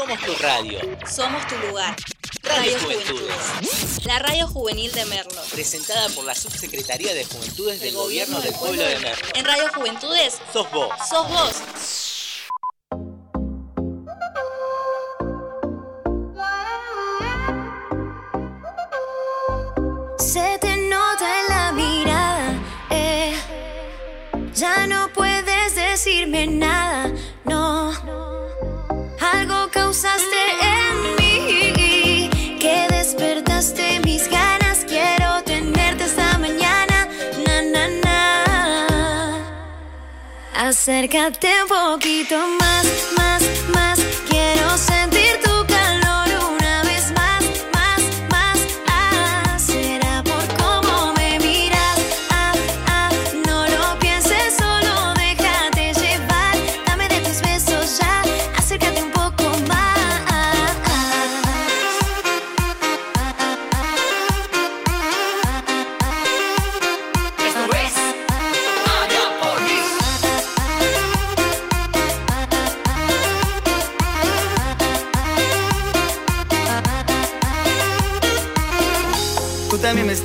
Somos tu radio. Somos tu lugar. Radio Juventudes. La radio juvenil de Merlo. Presentada por la Subsecretaría de Juventudes del Gobierno del Pueblo de Merlo. En Radio Juventudes Sos vos. sos vos. Se te nota en la mirada, eh. Ya no puedes decirme nada, causaste en mí, que despertaste mis ganas. Quiero tenerte esta mañana, na na na. Acércate un poquito más.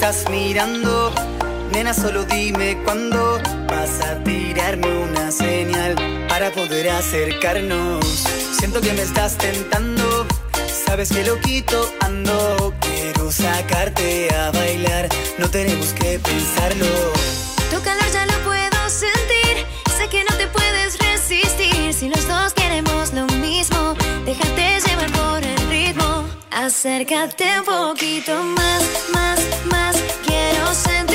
Estás mirando, nena, solo dime cuándo vas a tirarme una señal para poder acercarnos. Siento que me estás tentando, sabes que loquito ando, quiero sacarte a bailar, no tenemos que pensarlo. Tu calor ya lo puedo sentir. Sé que no te puedes resistir. Si los dos queremos lo mismo, déjate Acércate un poquito más, más, más. Quiero sentir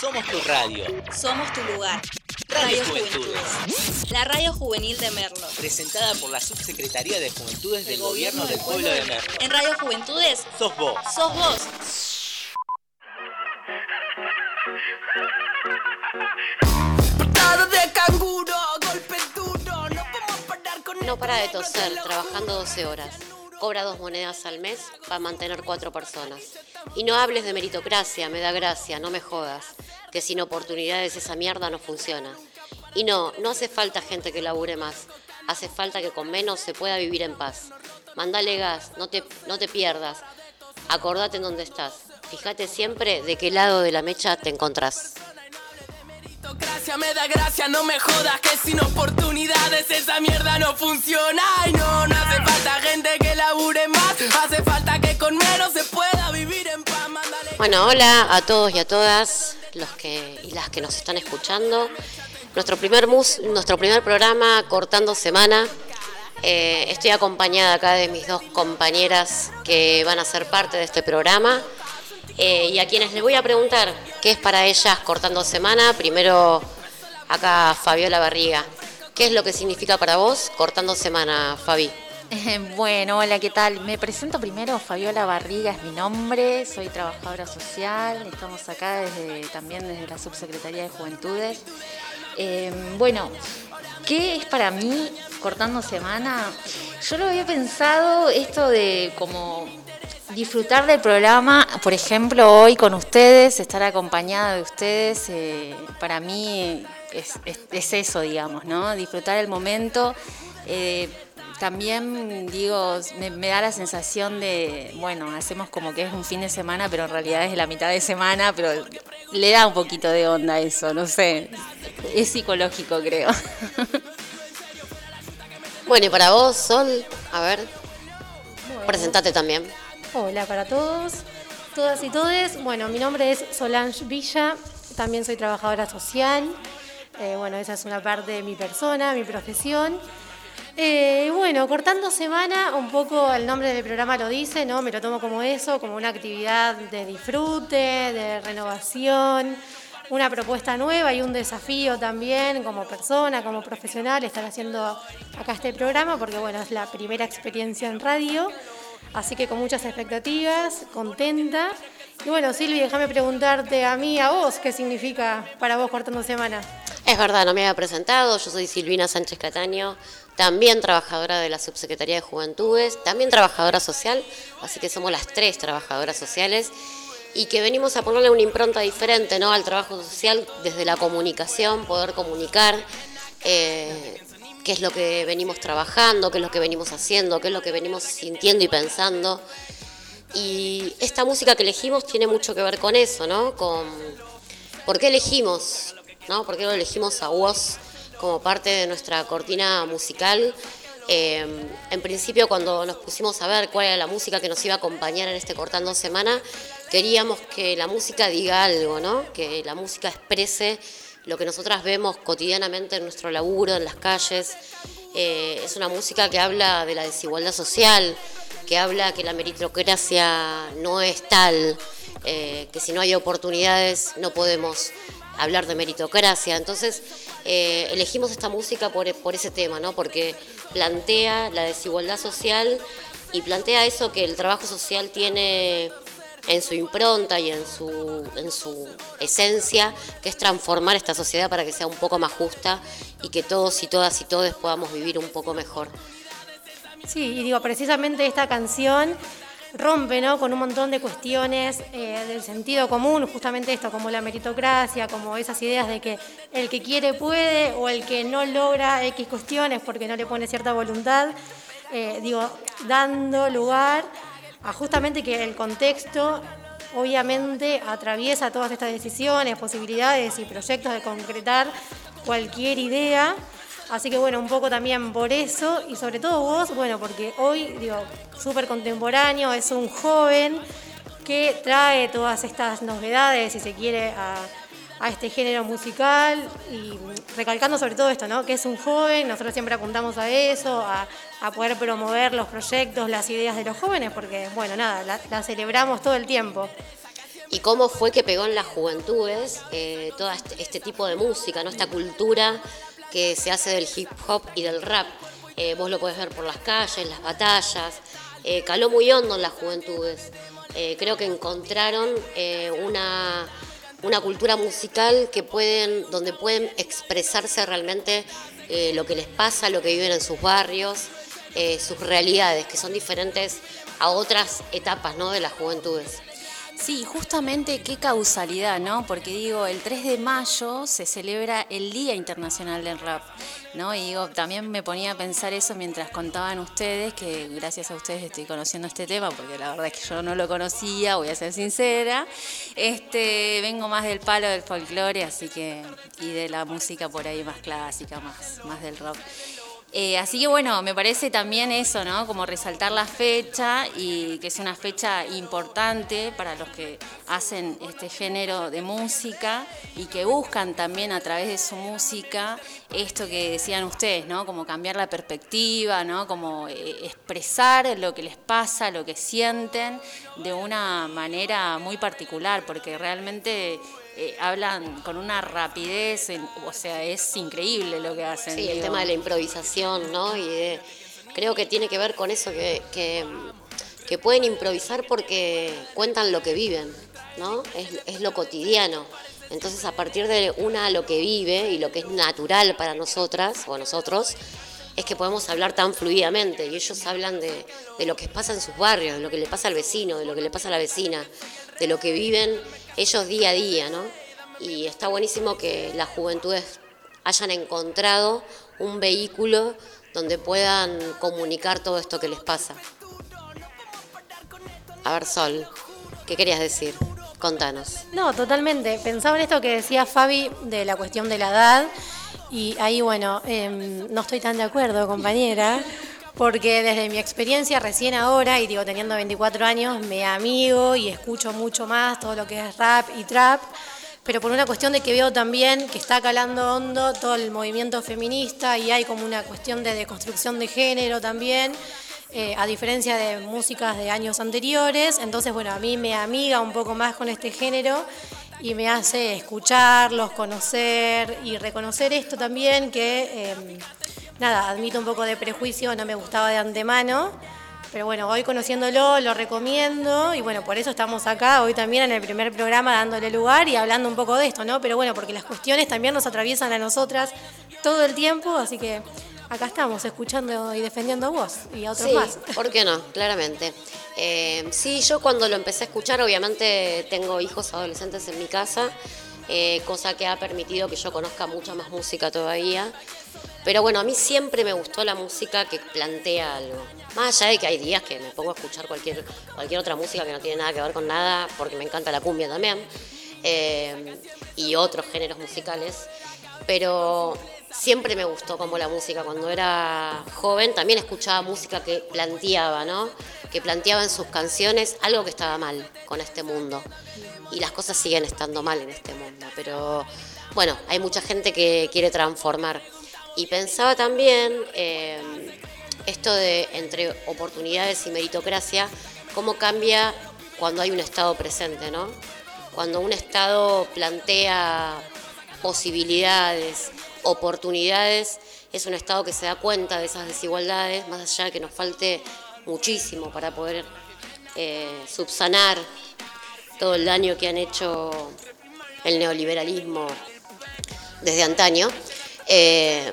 Somos tu radio. Somos tu lugar. Radio Radio Juventudes. La radio juvenil de Merlo. Presentada por la Subsecretaría de Juventudes del Gobierno del Pueblo de Merlo. En Radio Juventudes Sos vos. sos vos. Portada de canguro, golpe duro. No podemos parar con No para de toser, trabajando 12 horas. Cobra dos monedas al mes para mantener cuatro personas. Y no hables de meritocracia, me da gracia, no me jodas. Que sin oportunidades esa mierda no funciona. Y no, no hace falta gente que labure más. Hace falta que con menos se pueda vivir en paz. Mandale gas, no te, no te pierdas. Acordate en dónde estás. Fíjate siempre de qué lado de la mecha te encontrás. no, no hace falta gente que labure más. Hace falta que con menos se pueda Bueno, hola a todos y a todas los que y las que nos están escuchando. Nuestro primer mus, nuestro primer programa cortando semana. Eh, estoy acompañada acá de mis dos compañeras que van a ser parte de este programa. Eh, y a quienes les voy a preguntar qué es para ellas cortando semana. Primero acá Fabiola Barriga. ¿Qué es lo que significa para vos cortando semana, Fabi? Bueno, hola, ¿qué tal? Me presento primero, Fabiola Barriga es mi nombre, soy trabajadora social, estamos acá desde, también desde la Subsecretaría de Juventudes. Eh, bueno, ¿qué es para mí cortando semana? Yo lo había pensado esto de como disfrutar del programa, por ejemplo, hoy con ustedes, estar acompañada de ustedes, eh, para mí es eso, digamos, ¿no? Disfrutar el momento. eh, también digo, me, me da la sensación de, bueno, hacemos como que es un fin de semana, pero en realidad es la mitad de semana, pero le da un poquito de onda eso, no sé. Es psicológico, creo. Bueno, y para vos, Sol, a ver, presentate también. Hola para todos, todas y todes. Bueno, mi nombre es Solange Villa, también soy trabajadora social. Eh, bueno, esa es una parte de mi persona, mi profesión. Eh, bueno, cortando semana, un poco el nombre del programa lo dice, ¿no? Me lo tomo como eso, como una actividad de disfrute, de renovación, una propuesta nueva y un desafío también como persona, como profesional, estar haciendo acá este programa, porque bueno, es la primera experiencia en radio, así que con muchas expectativas, contenta. Y bueno, Silvi, déjame preguntarte a mí, a vos, ¿qué significa para vos cortando semana? Es verdad, no me había presentado, yo soy Silvina Sánchez Cataño, también trabajadora de la Subsecretaría de Juventudes, también trabajadora social, así que somos las tres trabajadoras sociales y que venimos a ponerle una impronta diferente ¿no? al trabajo social desde la comunicación, poder comunicar eh, qué es lo que venimos trabajando, qué es lo que venimos haciendo, qué es lo que venimos sintiendo y pensando. Y esta música que elegimos tiene mucho que ver con eso, ¿no? Con por qué elegimos ¿no? ¿Por qué lo elegimos a vos como parte de nuestra cortina musical? Eh, en principio, cuando nos pusimos a ver cuál era la música que nos iba a acompañar en este Cortando Semana, queríamos que la música diga algo, ¿no? Que la música exprese lo que nosotras vemos cotidianamente en nuestro laburo, en las calles. Eh, es una música que habla de la desigualdad social, que habla que la meritocracia no es tal, eh, que si no hay oportunidades no podemos hablar de meritocracia. Entonces eh, elegimos esta música por, ese tema, ¿no? porque plantea la desigualdad social y plantea eso que el trabajo social tiene en su impronta y en su, en su esencia, que es transformar esta sociedad para que sea un poco más justa y que todos y todas y todos podamos vivir un poco mejor. Sí, y digo, precisamente esta canción rompe ¿no? con un montón de cuestiones eh, del sentido común, justamente esto, como la meritocracia, como esas ideas de que el que quiere puede o el que no logra X cuestiones porque no le pone cierta voluntad, eh, digo, dando lugar a justamente que el contexto obviamente atraviesa todas estas decisiones, posibilidades y proyectos de concretar cualquier idea Así que bueno, un poco también por eso y sobre todo vos, bueno, porque hoy, digo, súper contemporáneo, es un joven que trae todas estas novedades, si se quiere, a, este género musical y recalcando sobre todo esto, ¿no? Que es un joven, nosotros siempre apuntamos a eso, a, poder promover los proyectos, las ideas de los jóvenes, porque, bueno, nada, la, celebramos todo el tiempo y cómo fue que pegó en las juventudes eh, todo este, este, tipo de música, ¿no? esta cultura que se hace del hip hop y del rap. Eh, vos lo podés ver por las calles, las batallas. Eh, caló muy hondo en las juventudes. Eh, creo que encontraron una, una, cultura musical que pueden, donde pueden expresarse realmente lo que les pasa, lo que viven en sus barrios, sus realidades, que son diferentes a otras etapas ¿no? de las juventudes. Sí, justamente qué causalidad, ¿no? Porque digo, el 3 de mayo se celebra el Día Internacional del Rap, ¿no? Y digo, también me ponía a pensar eso mientras contaban ustedes, que gracias a ustedes estoy conociendo este tema, porque la verdad es que yo no lo conocía, voy a ser sincera. Este, vengo más del palo del folclore, así que, y de la música por ahí más clásica, más, más del rock. Eh, así que bueno, me parece también eso, ¿no? Como resaltar la fecha y que es una fecha importante para los que hacen este género de música y que buscan también a través de su música esto que decían ustedes, ¿no? Como cambiar la perspectiva, ¿no? Como eh, expresar lo que les pasa, lo que sienten de una manera muy particular, porque realmente eh, hablan con una rapidez, o sea, es increíble lo que hacen. Sí, el tema de la improvisación, ¿no? Y creo que tiene que ver con eso, que, que, pueden improvisar porque cuentan lo que viven, ¿no? Es, es lo cotidiano. Entonces, a partir de una lo que vive y lo que es natural para nosotras o nosotros, es que podemos hablar tan fluidamente y ellos hablan de, de, lo que pasa en sus barrios, de lo que le pasa al vecino, de lo que le pasa a la vecina, de lo que viven ellos día a día, ¿no? Y está buenísimo que las juventudes hayan encontrado un vehículo donde puedan comunicar todo esto que les pasa. A ver, Sol, ¿qué querías decir? Contanos. No, totalmente. Pensaba en esto que decía Fabi de la cuestión de la edad. Y ahí, bueno, em, no estoy tan de acuerdo, compañera, porque desde mi experiencia recién ahora, y digo teniendo 24 años, me amigo y escucho mucho más todo lo que es rap y trap, pero por una cuestión de que veo también que está calando hondo todo el movimiento feminista y hay como una cuestión de deconstrucción de género también. Eh, a diferencia de músicas de años anteriores, entonces bueno, a mí me amiga un poco más con este género y me hace escucharlos, conocer y reconocer esto también que em, nada, admito un poco de prejuicio, no me gustaba de antemano, pero bueno, hoy conociéndolo lo recomiendo y bueno, por eso estamos acá hoy también en el primer programa dándole lugar y hablando un poco de esto, ¿no? Pero bueno, porque las cuestiones también nos atraviesan a nosotras todo el tiempo, así que acá estamos escuchando y defendiendo a vos y a otros sí, más. ¿Por qué no? Claramente. Eh, sí, yo cuando lo empecé a escuchar, obviamente tengo hijos adolescentes en mi casa, eh, cosa que ha permitido que yo conozca mucha más música todavía. Pero bueno, a mí siempre me gustó la música que plantea algo. Más allá de que hay días que me pongo a escuchar cualquier, cualquier otra música que no tiene nada que ver con nada, porque me encanta la cumbia también, eh, y otros géneros musicales. Pero siempre me gustó como la música. Cuando era joven también escuchaba música que planteaba, ¿no? Que planteaba en sus canciones algo que estaba mal con este mundo. Y las cosas siguen estando mal en este mundo. Pero bueno, hay mucha gente que quiere transformar. Y pensaba también eh, esto de entre oportunidades y meritocracia, cómo cambia cuando hay un Estado presente, ¿no? Cuando un Estado plantea posibilidades, oportunidades, es un Estado que se da cuenta de esas desigualdades, más allá de que nos falte muchísimo para poder eh, subsanar todo el daño que han hecho el neoliberalismo desde antaño. Eh,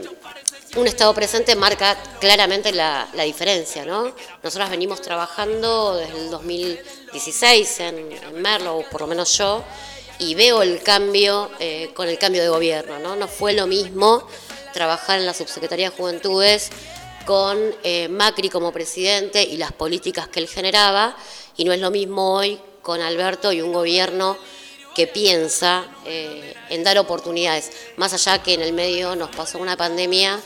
un Estado presente marca claramente la, diferencia, ¿no? Nosotras venimos trabajando desde el 2016 en, en por lo menos yo, y veo el cambio eh, con el cambio de gobierno, ¿no? No fue lo mismo trabajar en la Subsecretaría de Juventudes con eh, Macri como presidente y las políticas que él generaba, y no es lo mismo hoy con Alberto y un gobierno que piensa eh, en dar oportunidades, más allá que en el medio nos pasó una pandemia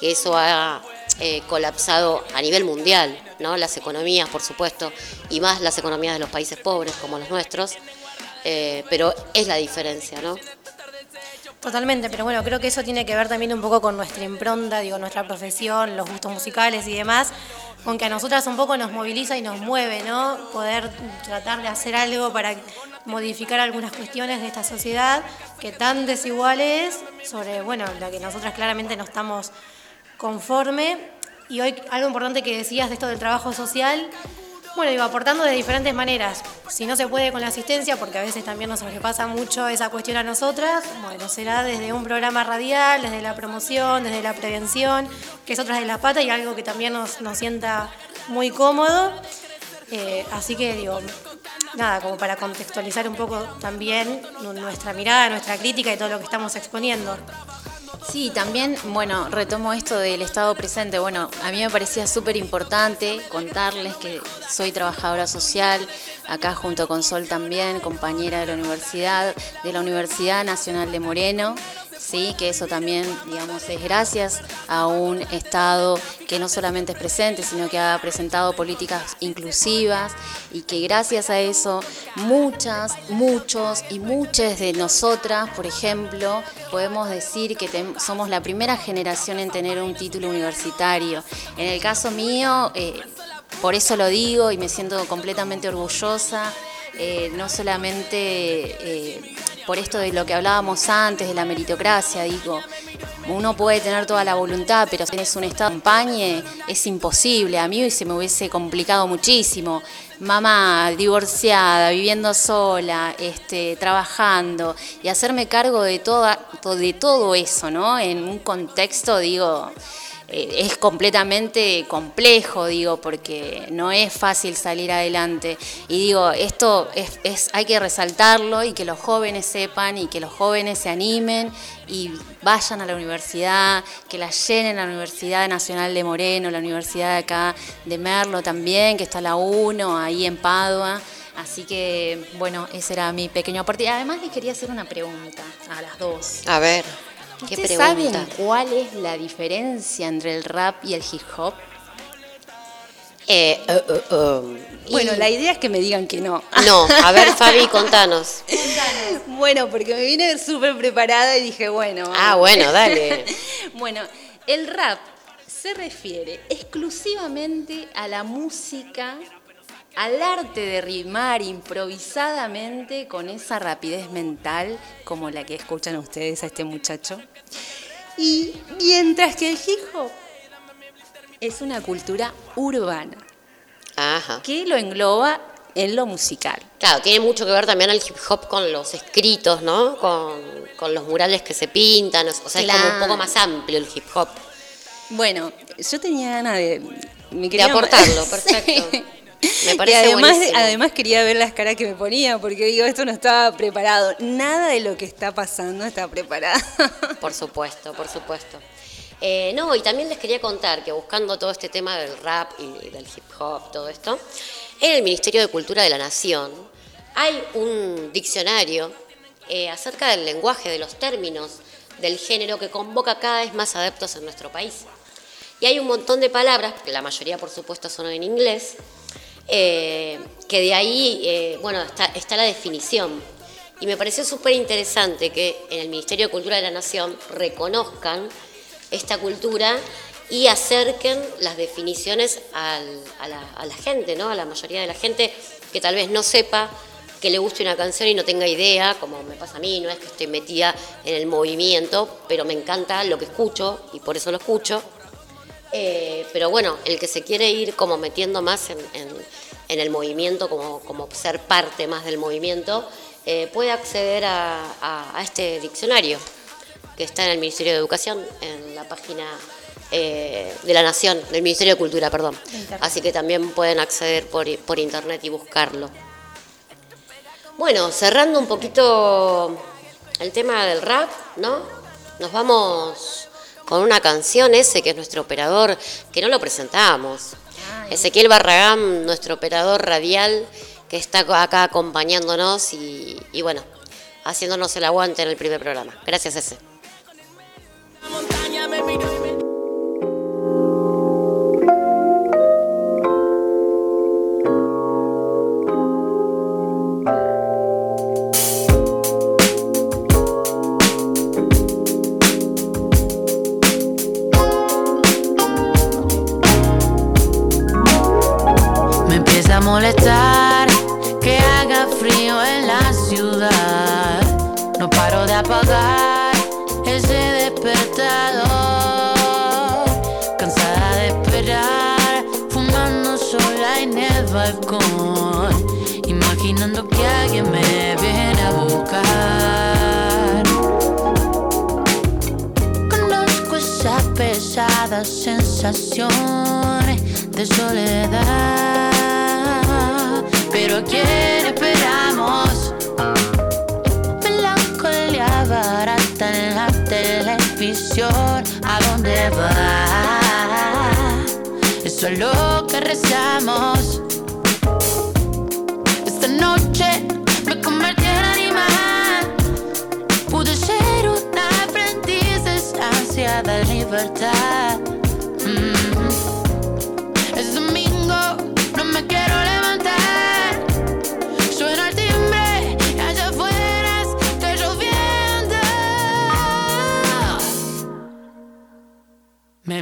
que eso ha eh, colapsado a nivel mundial, ¿no? las economías, por supuesto, y más las economías de los países pobres como los nuestros, eh, pero es la diferencia, ¿no? Totalmente, pero bueno, creo que eso tiene que ver también un poco con nuestra impronta, digo, nuestra profesión, los gustos musicales y demás, con que a nosotras un poco nos moviliza y nos mueve, ¿no? Poder tratar de hacer algo para modificar algunas cuestiones de esta sociedad que tan desigual es, sobre, bueno, la que nosotras claramente no estamos conforme. Y hoy algo importante que decías de esto del trabajo social, bueno, digo, aportando de diferentes maneras. Si no se puede con la asistencia, porque a veces también nos sobrepasa mucho esa cuestión a nosotras, bueno, será desde un programa radial, desde la promoción, desde la prevención, que es otra de las patas y algo que también nos, nos sienta muy cómodo. Eh, así que digo, nada, como para contextualizar un poco también nuestra mirada, nuestra crítica y todo lo que estamos exponiendo. Sí, también, bueno, retomo esto del estado presente. Bueno, a mí me parecía súper importante contarles que soy trabajadora social, acá junto con Sol también, compañera de la universidad, de la Universidad Nacional de Moreno. ¿Sí? que eso también, digamos, es gracias a un Estado que no solamente es presente, sino que ha presentado políticas inclusivas y que gracias a eso muchas, muchos y muchas de nosotras, por ejemplo, podemos decir que somos la primera generación en tener un título universitario. En el caso mío, eh, por eso lo digo y me siento completamente orgullosa. Eh, no solamente eh, por esto de lo que hablábamos antes, de la meritocracia, digo, uno puede tener toda la voluntad, pero si tienes un estado de campaña, es imposible. A mí se me hubiese complicado muchísimo. Mamá divorciada, viviendo sola, este, trabajando y hacerme cargo de, toda, de todo eso, ¿no? En un contexto, digo, es completamente complejo, digo, porque no es fácil salir adelante. Y digo, esto es, hay que resaltarlo y que los jóvenes sepan y que los jóvenes se animen y vayan a la universidad, que la llenen la Universidad Nacional de Moreno, la Universidad de acá de Merlo también, que está la 1 ahí en Padua. Así que, bueno, ese era mi pequeño aporte. Además, les quería hacer una pregunta a las dos. A ver. ¿Ustedes saben cuál es la diferencia entre el rap y el hip hop? Eh, eh, eh, Bueno, y- la idea es que me digan que no. No, a ver, Fabi, contanos. Bueno, porque me vine súper preparada y dije, bueno. vamos. Ah, bueno, dale. bueno, el rap se refiere exclusivamente a la música, al arte de rimar improvisadamente con esa rapidez mental como la que escuchan ustedes a este muchacho. Y mientras que el hip hop es una cultura urbana Ajá. que lo engloba en lo musical. Claro, tiene mucho que ver también el hip hop con los escritos, ¿no? Con, con los murales que se pintan, o sea, es como un poco más amplio el hip hop. Bueno, yo tenía ganas de... me De aportarlo, Sí. Me Y parece además, buenísimo. además quería ver las caras que me ponía, porque digo, esto no estaba preparado. Nada de lo que está pasando está preparado. Por supuesto, por supuesto. Eh, no, y también les quería contar que buscando todo este tema del rap y del hip hop, todo esto, en el Ministerio de Cultura de la Nación hay un diccionario eh, acerca del lenguaje, de los términos del género que convoca cada vez más adeptos en nuestro país. Y hay un montón de palabras, que la mayoría por supuesto son en inglés, eh, que de ahí, eh, bueno, está, está la definición. Y me pareció súper interesante que en el Ministerio de Cultura de la Nación reconozcan esta cultura y acerquen las definiciones al- a, la, a la gente, ¿no? A la mayoría de la gente que tal vez no sepa que le guste una canción y no tenga idea, como me pasa a mí, no es que estoy metida en el movimiento, pero me encanta lo que escucho y por eso lo escucho. Eh, pero bueno, el que se quiere ir como metiendo más en, en- en el movimiento, como, como ser parte más del movimiento, eh, puede acceder a, a- a este diccionario que está en el Ministerio de Educación, en la página eh, de la Nación, del Ministerio de Cultura, perdón. Así que también pueden acceder por internet y buscarlo. Bueno, cerrando un poquito el tema del rap, ¿no? Nos vamos con una canción ese que es nuestro operador, que no lo presentamos. Ezequiel Barragán, nuestro operador radial, que está acá acompañándonos y, y bueno, haciéndonos el aguante en el primer programa. Gracias, ese. Que haga frío en la ciudad. No paro de apagar ese despertador. Cansada de esperar, fumando sola en el balcón. Imaginando que alguien me viene a buscar. Conozco esa pesada sensación de soledad. Pero ¿a quién esperamos? Melancolía barata en la televisión. ¿A dónde va? Eso es lo que rezamos. Esta noche me convertí en animal. Pude ser una aprendiz de libertad.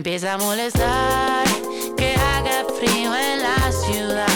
Empieza a molestar que haga frío en la ciudad.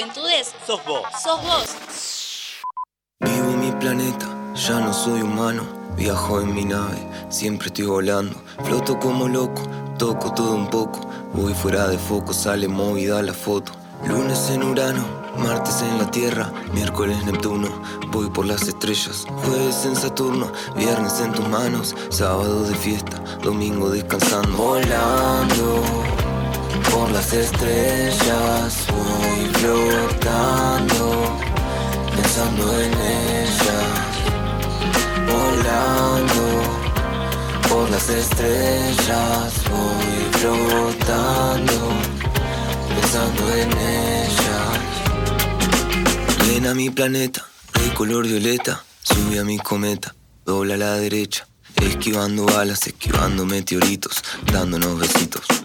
Juventudes Sos vos. sos vos. Vivo en mi planeta, ya no soy humano. Viajo en mi nave, siempre estoy volando. Floto como loco, toco todo un poco. Voy fuera de foco, sale movida la foto. Lunes en Urano, martes en la Tierra, miércoles Neptuno. Voy por las estrellas, jueves en Saturno, viernes en tus manos, sábado de fiesta, domingo descansando. Volando por las estrellas, voy flotando pensando en ella, volando por las estrellas, voy flotando, pensando en ella. Llena mi planeta de color violeta, sube a mi cometa, dobla a la derecha, esquivando balas, esquivando meteoritos, dándonos besitos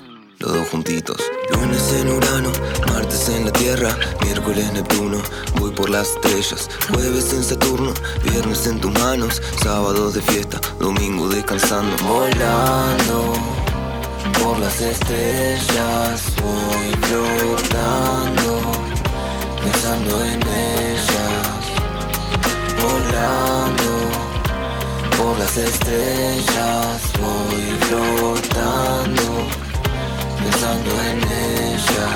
los dos juntitos. Lunes en Urano, martes en la Tierra, miércoles Neptuno, voy por las estrellas. Jueves en Saturno, viernes en tus manos, sábados de fiesta, domingo descansando. Volando por las estrellas, voy flotando, pensando en ellas. Volando por las estrellas, voy flotando pensando en ella.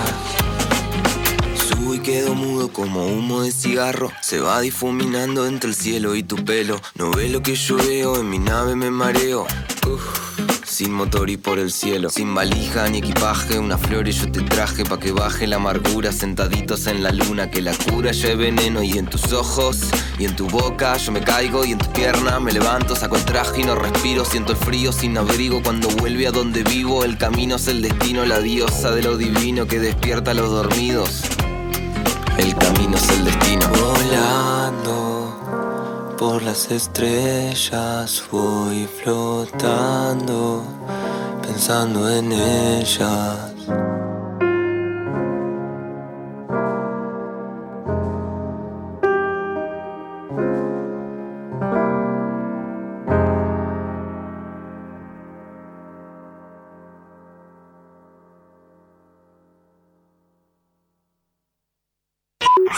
Subo y quedo mudo como humo de cigarro. Se va difuminando entre el cielo y tu pelo. No ve lo que yo veo, en mi nave me mareo. Uf. Sin motor y por el cielo, sin valija ni equipaje, una flor y yo te traje pa' que baje la amargura, sentaditos en la luna, que la cura es veneno y en tus ojos y en tu boca yo me caigo. Y en tu pierna me levanto, saco el traje y no respiro, siento el frío sin abrigo. Cuando vuelve a donde vivo, el camino es el destino, la diosa de lo divino que despierta a los dormidos. El camino es el destino. Volando por las estrellas voy flotando, pensando en ellas.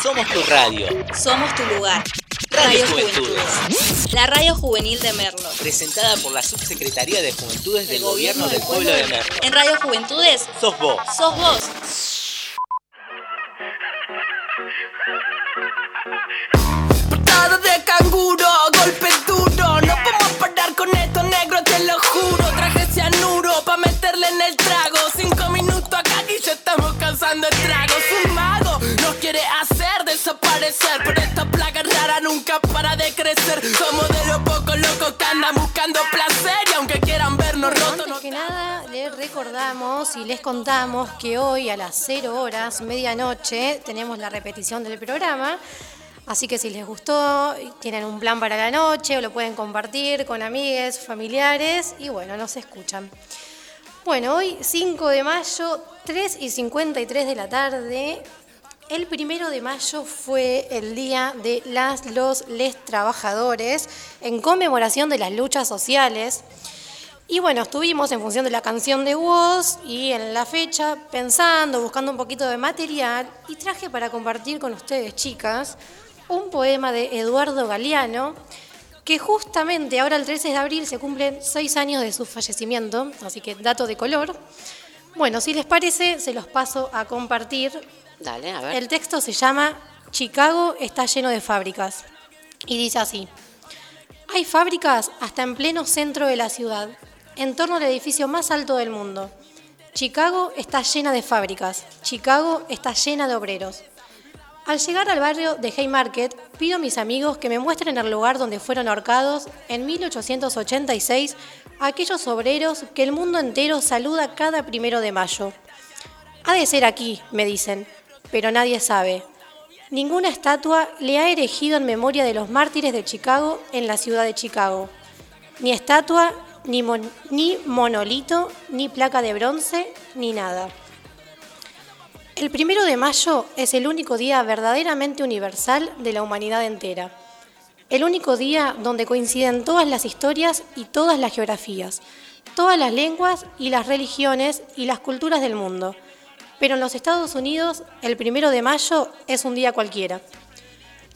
Somos tu radio. Somos tu lugar. Radio Radio Juventudes. Juventudes. La radio juvenil de Merlo. Presentada por la Subsecretaría de Juventudes del Gobierno del Pueblo de Merlo. En Radio Juventudes Sos vos. sos vos. Portada de canguro, golpe duro. No podemos parar con esto, negro, te lo juro. Traje cianuro pa' meterle en el trago. Cinco minutos acá y ya estamos cansando estragos. Un mago nos quiere hacer desaparecer. Pero esta plaga rara nunca para de crecer. Somos de los pocos locos que andan buscando placer. Y aunque quieran vernos rotos, Antes que nada, les recordamos y les contamos que hoy a las 0 horas, medianoche, tenemos la repetición del programa. Así que si les gustó, tienen un plan para la noche, o lo pueden compartir con amigues, familiares y bueno, nos escuchan. Bueno, hoy 5 de mayo, 3 y 53 de la tarde. El primero de mayo fue el día de los, les trabajadores en conmemoración de las luchas sociales. Y bueno, estuvimos en función de la canción de Woz y en la fecha pensando, buscando un poquito de material y traje para compartir con ustedes, chicas, un poema de Eduardo Galeano que justamente ahora el 13 de abril se cumplen seis años de su fallecimiento, así que dato de color. Bueno, si les parece, se los paso a compartir. El texto se llama Chicago está lleno de fábricas y dice así. Hay fábricas hasta en pleno centro de la ciudad, en torno al edificio más alto del mundo. Chicago está llena de fábricas, Chicago está llena de obreros. Al llegar al barrio de Haymarket, pido a mis amigos que me muestren el lugar donde fueron ahorcados en 1886 aquellos obreros que el mundo entero saluda cada primero de mayo. Ha de ser aquí, me dicen, pero nadie sabe. Ninguna estatua le ha erigido en memoria de los mártires de Chicago en la ciudad de Chicago. Ni estatua, ni, ni monolito, ni placa de bronce, ni nada. El primero de mayo es el único día verdaderamente universal de la humanidad entera. El único día donde coinciden todas las historias y todas las geografías, todas las lenguas y las religiones y las culturas del mundo. Pero en los Estados Unidos, el primero de mayo es un día cualquiera.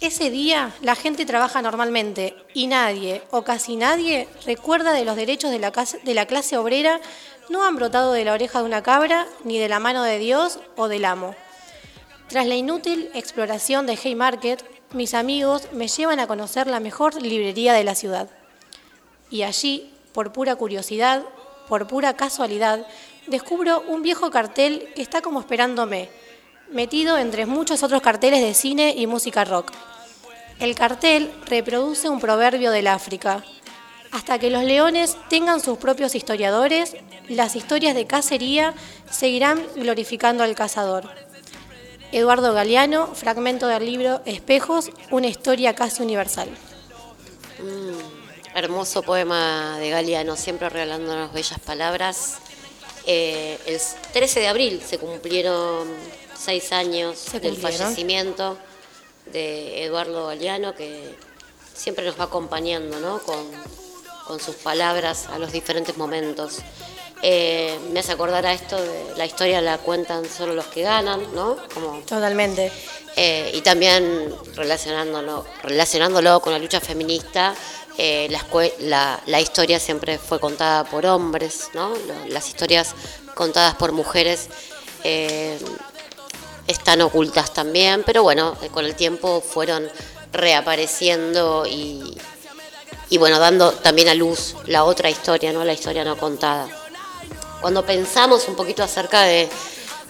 Ese día la gente trabaja normalmente y nadie o casi nadie recuerda de los derechos de la, cas- de la clase obrera no han brotado de la oreja de una cabra ni de la mano de Dios o del amo. Tras la inútil exploración de Haymarket, mis amigos me llevan a conocer la mejor librería de la ciudad. Y allí, por pura curiosidad, por pura casualidad, descubro un viejo cartel que está como esperándome, metido entre muchos otros carteles de cine y música rock. El cartel reproduce un proverbio del África. Hasta que los leones tengan sus propios historiadores, las historias de cacería seguirán glorificando al cazador. Eduardo Galeano, fragmento del libro Espejos, una historia casi universal. Hermoso poema de Galeano, siempre regalándonos bellas palabras. Eh, el 13 de abril se cumplieron seis años Se del cumplieron. fallecimiento de Eduardo Galeano, que siempre nos va acompañando ¿no? con, con sus palabras a los diferentes momentos. Eh, me hace acordar a esto de la historia la cuentan solo los que ganan, ¿no? Como Totalmente. eh, y también relacionándolo, relacionándolo con la lucha feminista, eh, la, la- historia siempre fue contada por hombres, ¿no? Las historias contadas por mujeres eh, están ocultas también, pero bueno, eh, con el tiempo fueron reapareciendo y, y bueno, dando también a luz la otra historia, ¿no? La historia no contada. Cuando pensamos un poquito acerca de,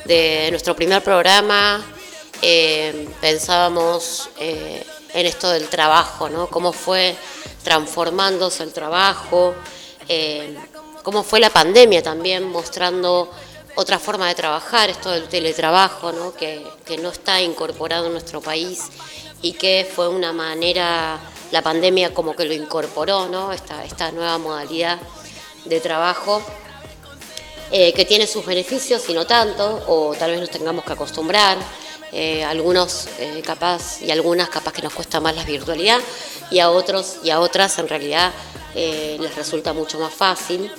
de nuestro primer programa, eh, pensábamos en esto del trabajo, ¿no? Cómo fue transformándose el trabajo, eh, cómo fue la pandemia también mostrando otra forma de trabajar, esto del teletrabajo, ¿no? Que, que no está incorporado en nuestro país y que fue una manera, la pandemia como que lo incorporó, ¿no? Esta, esta nueva modalidad de trabajo eh, que tiene sus beneficios y no tanto, o tal vez nos tengamos que acostumbrar. Eh, algunos eh, capaz y algunas capaz que nos cuesta más la virtualidad y a otros y a otras en realidad eh, les resulta mucho más fácil.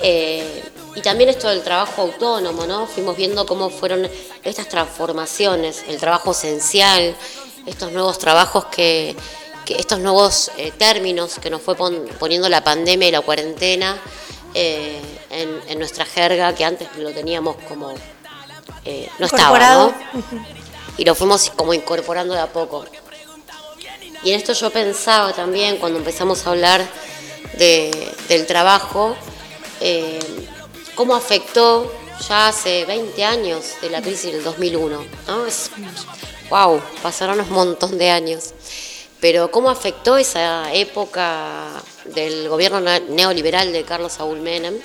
Eh, y también esto del trabajo autónomo, ¿no? Fuimos viendo cómo fueron estas transformaciones, el trabajo esencial, estos nuevos trabajos que, estos nuevos términos que nos fue pon- poniendo la pandemia y la cuarentena en, en nuestra jerga, que antes lo teníamos como eh, no estaba. ¿no? Y lo fuimos como incorporando de a poco. Y en esto yo pensaba también cuando empezamos a hablar de- del trabajo, eh, cómo afectó ya hace 20 años de la crisis del 2001. ¿no? Es, wow, pasaron un montón de años. Pero cómo afectó esa época del gobierno ne- neoliberal de Carlos Saúl Menem,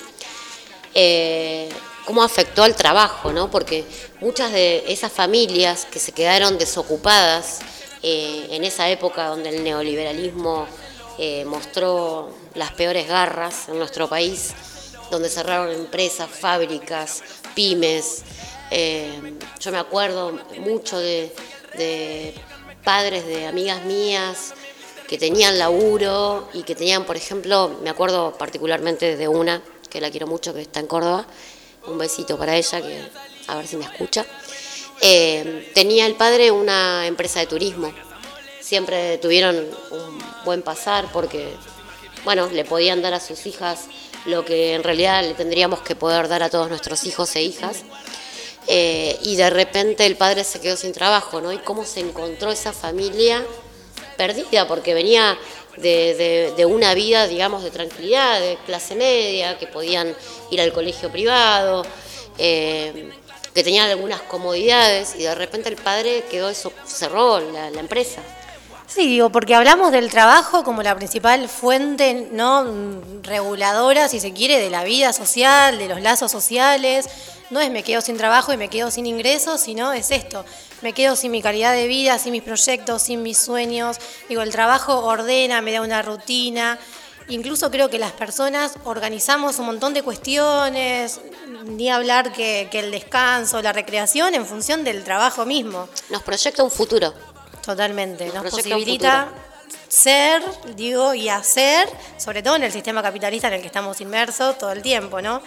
eh, cómo afectó al trabajo, ¿no? Porque muchas de esas familias que se quedaron desocupadas eh, en esa época donde el neoliberalismo eh, mostró las peores garras en nuestro país, donde cerraron empresas, fábricas, pymes. Eh, yo me acuerdo mucho de, de padres de amigas mías que tenían laburo y que tenían, por ejemplo, me acuerdo particularmente de una, que la quiero mucho, que está en Córdoba, un besito para ella, que a ver si me escucha. Eh, tenía el padre una empresa de turismo. Siempre tuvieron un buen pasar porque, bueno, le podían dar a sus hijas lo que en realidad le tendríamos que poder dar a todos nuestros hijos e hijas. Eh, y de repente el padre se quedó sin trabajo, ¿no? Y cómo se encontró esa familia perdida, porque venía de, de, una vida, digamos, de tranquilidad, de clase media, que podían ir al colegio privado, eh, que tenían algunas comodidades, y de repente el padre quedó eso, cerró la, la empresa. Sí, digo, porque hablamos del trabajo como la principal fuente no reguladora, si se quiere, de la vida social, de los lazos sociales. No es me quedo sin trabajo y me quedo sin ingresos, sino es esto. Me quedo sin mi calidad de vida, sin mis proyectos, sin mis sueños. Digo, el trabajo ordena, me da una rutina. Incluso creo que las personas organizamos un montón de cuestiones, ni hablar que, que el descanso, la recreación en función del trabajo mismo. Nos proyecta un futuro. Totalmente, nos, posibilita ser, digo, y hacer, sobre todo en el sistema capitalista en el que estamos inmersos todo el tiempo, ¿no?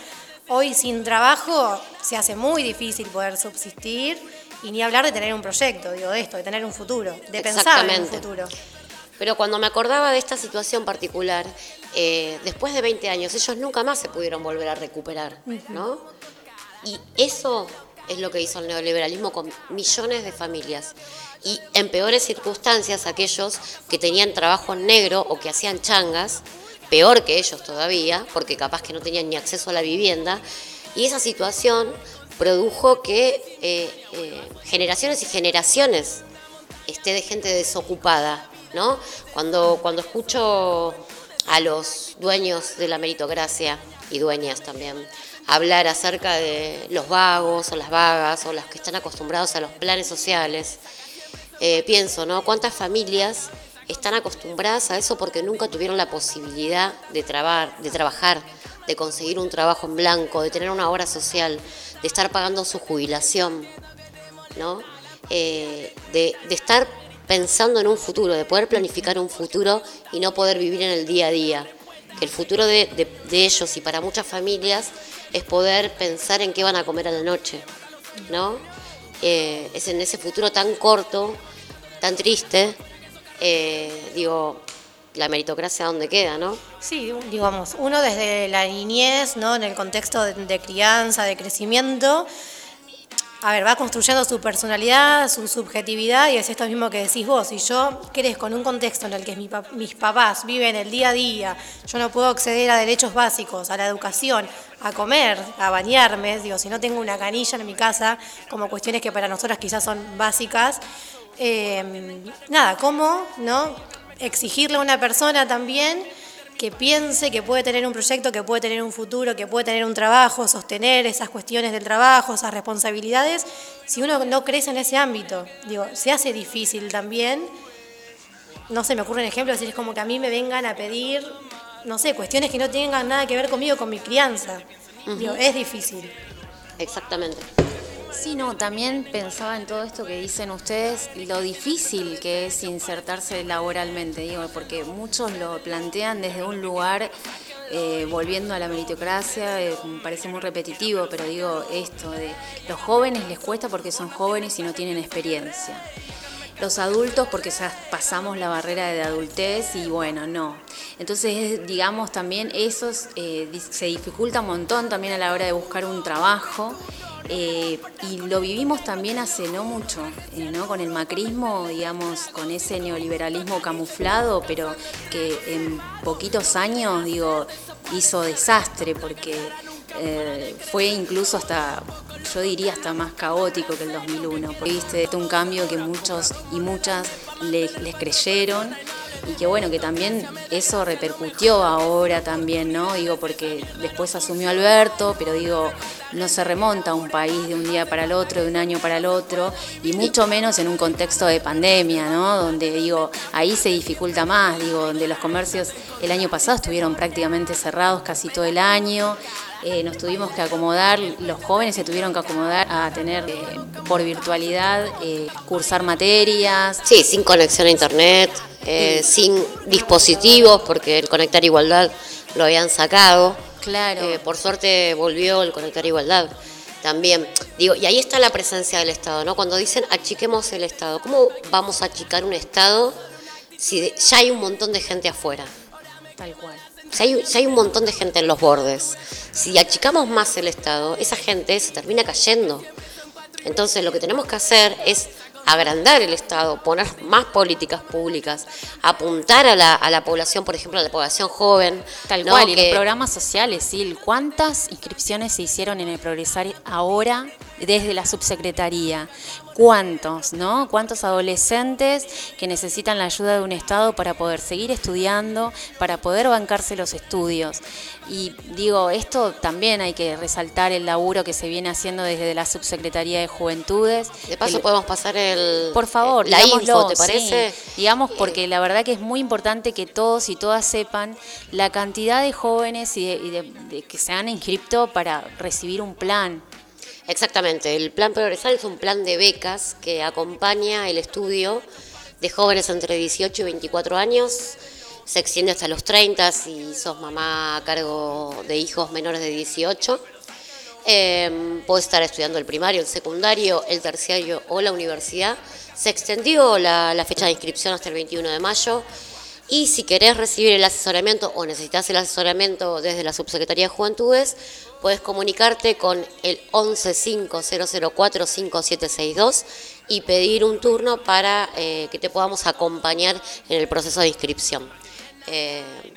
Hoy sin trabajo se hace muy difícil poder subsistir y ni hablar de tener un proyecto, digo, de esto, de tener un futuro, de pensar en un futuro. Pero cuando me acordaba de esta situación particular, eh, después de 20 años, ellos nunca más se pudieron volver a recuperar, ¿no? Y eso es lo que hizo el neoliberalismo con millones de familias. Y en peores circunstancias, aquellos que tenían trabajo en negro o que hacían changas, peor que ellos todavía, porque capaz que no tenían ni acceso a la vivienda. Y esa situación produjo que eh, eh, generaciones y generaciones esté de gente desocupada, ¿no? Cuando, cuando escucho a los dueños de la meritocracia y dueñas también hablar acerca de los vagos o las vagas o las que están acostumbrados a los planes sociales, eh, pienso, ¿no? ¿Cuántas familias están acostumbradas a eso porque nunca tuvieron la posibilidad de, trabar, de trabajar, de conseguir un trabajo en blanco, de tener una obra social, de estar pagando su jubilación, ¿no? Eh, de, de estar pensando en un futuro, de poder planificar un futuro y no poder vivir en el día a día. Que el futuro de, de- de ellos y para muchas familias es poder pensar en qué van a comer a la noche, ¿no? Eh, es en ese futuro tan corto, tan triste, eh, digo, la meritocracia dónde queda, ¿no? Sí, digamos, uno desde la niñez, ¿no? En el contexto de, de crianza, de crecimiento, a ver, va construyendo su personalidad, su subjetividad, y es esto mismo que decís vos. Si yo crezco en un contexto en el que mis papás viven el día a día, yo no puedo acceder a derechos básicos, a la educación, a comer, a bañarme, digo, si no tengo una canilla en mi casa, como cuestiones que para nosotras quizás son básicas, eh, nada, ¿cómo no exigirle a una persona también que piense que puede tener un proyecto, que puede tener un futuro, que puede tener un trabajo, sostener esas cuestiones del trabajo, esas responsabilidades, si uno no crece en ese ámbito? Digo, se hace difícil también. No sé, me ocurre un ejemplo, es como que a mí me vengan a pedir, no sé, cuestiones que no tengan nada que ver conmigo, con mi crianza. Digo, es difícil. Exactamente. Sí, no, también pensaba en todo esto que dicen ustedes, lo difícil que es insertarse laboralmente, digo, porque muchos lo plantean desde un lugar, eh, volviendo a la meritocracia, eh, parece muy repetitivo, pero digo esto, de los jóvenes les cuesta porque son jóvenes y no tienen experiencia. Los adultos porque ya pasamos la barrera de adultez y bueno, no. Entonces, digamos, también eso eh, se dificulta un montón también a la hora de buscar un trabajo. Eh, y lo vivimos también hace no mucho, eh, ¿no? Con el macrismo, digamos, con ese neoliberalismo camuflado, pero que en poquitos años, digo, hizo desastre porque eh, fue incluso hasta, yo diría hasta más caótico que el 2001, porque viste un cambio que muchos y muchas le- les creyeron y que bueno, que también eso repercutió ahora también, ¿no? Digo, porque después asumió Alberto, pero digo, no se remonta a un país de un día para el otro, de un año para el otro, y mucho menos en un contexto de pandemia, ¿no? Donde digo, ahí se dificulta más, digo, donde los comercios el año pasado estuvieron prácticamente cerrados casi todo el año. Eh, nos tuvimos que acomodar, los jóvenes se tuvieron que acomodar a tener eh, por virtualidad, eh, cursar materias. Sí, sin conexión a internet, eh, sin dispositivos, porque el Conectar Igualdad lo habían sacado. Claro. Por suerte volvió el Conectar Igualdad también. Digo, y ahí está la presencia del Estado, ¿no? Cuando dicen achiquemos el Estado, ¿cómo vamos a achicar un Estado si ya hay un montón de gente afuera? Tal cual. Si hay, si hay un montón de gente en los bordes, si achicamos más el Estado, esa gente se termina cayendo. Entonces lo que tenemos que hacer es agrandar el Estado, poner más políticas públicas, apuntar a la, a la población, por ejemplo, a la población joven. Tal ¿no? cual, y los programas sociales, sí. ¿Cuántas inscripciones se hicieron en el Progresar ahora desde la subsecretaría? ¿Cuántos, no? ¿Cuántos adolescentes que necesitan la ayuda de un Estado para poder seguir estudiando, para poder bancarse los estudios? Y digo, esto también hay que resaltar el laburo que se viene haciendo desde la subsecretaría de Juventudes. De paso El- podemos pasar el por favor, la digámoslo, info, ¿te sí. parece? digamos porque la verdad que es muy importante que todos y todas sepan la cantidad de jóvenes y de, y de- de que se han inscrito para recibir un plan. Exactamente, el plan Progresar es un plan de becas que acompaña el estudio de jóvenes entre 18 y 24 años, se extiende hasta los 30 si sos mamá a cargo de hijos menores de 18. Eh, puedes estar estudiando el primario, el secundario, el terciario o la universidad. Se extendió la, la fecha de inscripción hasta el 21 de mayo. Y si querés recibir el asesoramiento o necesitas el asesoramiento desde la Subsecretaría de Juventudes, puedes comunicarte con el 1150045762 y pedir un turno para eh, que te podamos acompañar en el proceso de inscripción. Eh,